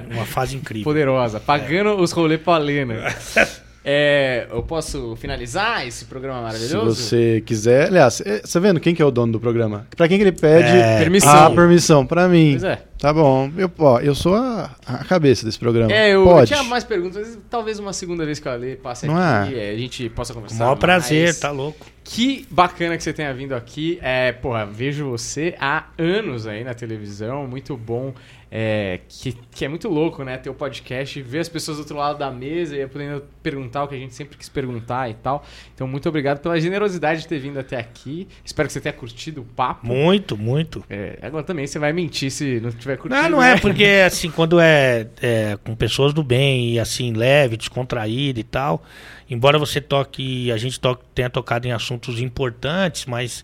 numa fase incrível. Poderosa, pagando os rolês pra Lena. *laughs* É, eu posso finalizar esse programa Se maravilhoso? você quiser. Aliás, é, você vendo quem que é o dono do programa? Pra quem que ele pede É, permissão. a permissão? Pra mim. Pois é. Tá bom. Eu, ó, eu sou a, a cabeça desse programa. É, eu, eu Pode. tinha mais perguntas, mas talvez uma segunda vez que eu ler passe Não aqui, é? é, a gente possa Com o conversar. maior prazer, tá louco. Que bacana que você tenha vindo aqui. É, porra, vejo você há anos aí na televisão, muito bom. É, que, que é muito louco, né? Ter o podcast, ver as pessoas do outro lado da mesa e podendo perguntar o que a gente sempre quis perguntar e tal. Então, muito obrigado pela generosidade de ter vindo até aqui. Espero que você tenha curtido o papo. Muito, muito. É, agora também você vai mentir se não tiver curtido. Não, não é, né? porque assim, quando é, é com pessoas do bem e assim, leve, descontraído e tal, embora você toque, a gente toque, tenha tocado em assuntos importantes, mas.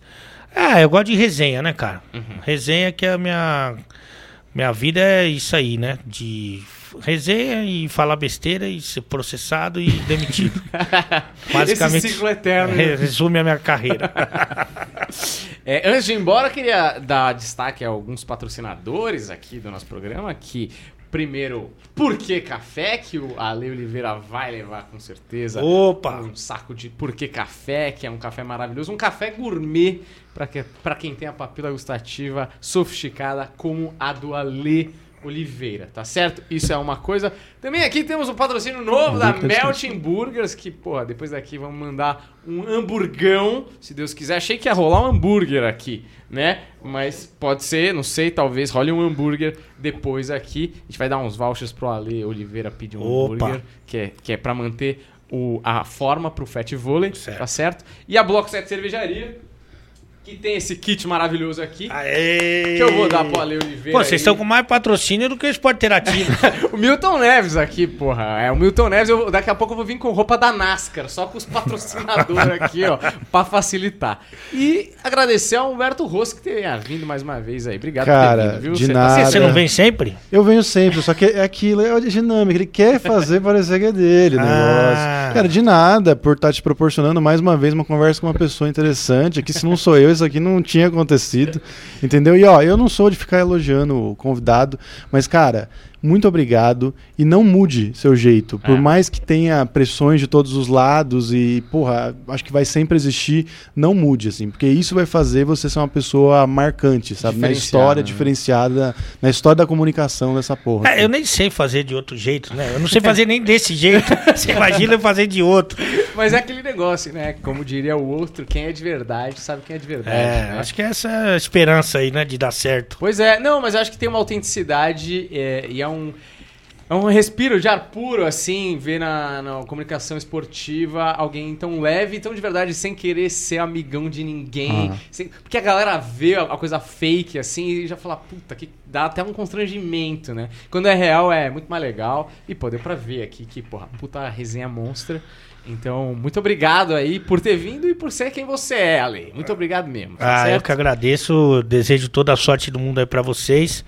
É, eu gosto de resenha, né, cara? Resenha que é a minha. Minha vida é isso aí, né? De resenha e falar besteira e ser processado e demitido. *laughs* Esse ciclo eterno. é, resume a minha carreira. *laughs* É, antes de ir embora, eu queria dar destaque a alguns patrocinadores aqui do nosso programa, que primeiro, Por que Café, que o Ale Oliveira vai levar com certeza. Opa! Um saco de Por que Café, que é um café maravilhoso, um café gourmet para que, pra quem tem a papila gustativa sofisticada como a do Ale Oliveira, tá certo? Isso é uma coisa. Também aqui temos um patrocínio novo da Melting Burgers, que, porra, depois daqui vamos mandar um hamburgão, se Deus quiser. Achei que ia rolar um hambúrguer aqui, né? Mas pode ser, não sei, talvez role um hambúrguer depois aqui. A gente vai dar uns vouchers pro Ale Oliveira pedir um Opa. hambúrguer, que é, que é pra manter o, a forma pro Fat Vôlei, Certo. tá certo? E a Bloco 7 Cervejaria, que tem esse kit maravilhoso aqui. Aê! Que eu vou dar pro Ale Oliveira. Pô, vocês aí. estão com mais patrocínio do que o Esporte Interativo. *laughs* O Milton Neves aqui, porra. É, o Milton Neves, eu- daqui a pouco eu vou vir com roupa da NASCAR, só com os patrocinadores *laughs* aqui, ó, pra facilitar. E agradecer ao Humberto Rosso que tenha vindo mais uma vez aí. Obrigado Cara, por ter vindo, viu? de Você nada. Você, Tá não vem sempre? Eu venho sempre, só que é aquilo, é a dinâmica. Ele quer fazer parecer que é dele o Ah. negócio. Cara, de nada, por estar te proporcionando mais uma vez uma conversa com uma pessoa interessante. Aqui, se não sou eu, isso aqui não tinha acontecido. Entendeu? E ó, eu não sou de ficar elogiando o convidado, mas, cara. Muito obrigado e não mude seu jeito. Por É. mais que tenha pressões de todos os lados e, porra, acho que vai sempre existir, não mude, assim, porque isso vai fazer você ser uma pessoa marcante, sabe? Na história né? diferenciada, na história da comunicação dessa porra. É, eu nem sei fazer de outro jeito, né? Eu não sei fazer nem desse jeito. *laughs* Você imagina eu fazer de outro. Mas é aquele negócio, né? Como diria o outro, quem é de verdade sabe quem é de verdade. É, né? acho que é essa esperança aí, né, de dar certo. Pois é, não, mas eu acho que tem uma autenticidade é, e é um, é um respiro de ar puro, assim, ver na, na comunicação esportiva alguém tão leve, tão de verdade, sem querer ser amigão de ninguém. Ah. sem- porque a galera vê a, a coisa fake, assim, e já fala, puta, que dá até um constrangimento, né? Quando é real é muito mais legal. E, pô, deu pra ver aqui que, porra, puta resenha monstra. Então, muito obrigado aí por ter vindo e por ser quem você é, Ale. Muito obrigado mesmo. tá Ah, eu certo? que agradeço, desejo toda a sorte do mundo aí pra vocês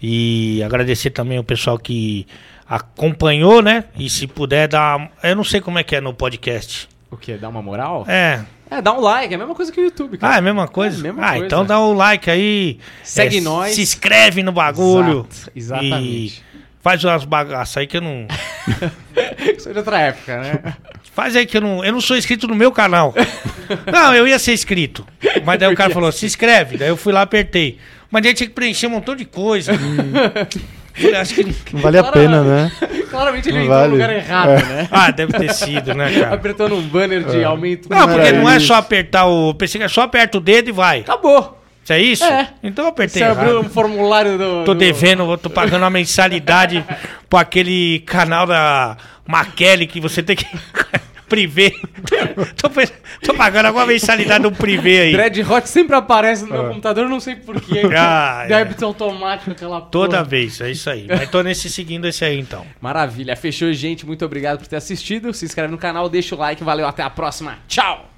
e agradecer também o pessoal que acompanhou, né? E se puder dar, eu não sei como é que é no podcast. O quê? Dá uma moral? É, É, dá um like, é a mesma coisa que o YouTube, cara. ah, é a mesma coisa. É a mesma ah, coisa. então dá um like aí, Segue é, nós. se inscreve no bagulho. Exato, exatamente. E faz umas bagaças aí que eu não *laughs* Isso é de outra época, né? Faz aí que eu não, eu não sou inscrito no meu canal. *laughs* Não, eu ia ser inscrito. Mas daí o cara falou, se inscreve. Daí eu fui lá, apertei. Mas daí tinha que preencher um montão de coisa. *laughs* Eu acho que... Não vale a pena, né? Claramente ele Não entrou no vale. lugar errado, É. né? Ah, deve ter sido, né, cara? Apertando um banner de aumento. Não, porque não é isso. só apertar o... Pensei que é só aperta o dedo e vai. Acabou. Isso é isso? É. Então eu apertei Você abriu um formulário do... Tô do- devendo, tô pagando uma mensalidade *laughs* pra aquele canal da Maquele que você tem que... *laughs* Privê. *laughs* Tô, tô pagando alguma mensalidade do privê aí. Dread Hot sempre aparece no meu computador, não sei porquê. Ah, *laughs* é. Débito automático, aquela porra. Toda vez, é isso aí. Mas tô nesse seguindo esse aí então. Maravilha. Fechou, gente. Muito obrigado por ter assistido. Se inscreve no canal, deixa o like. Valeu, até a próxima. Tchau!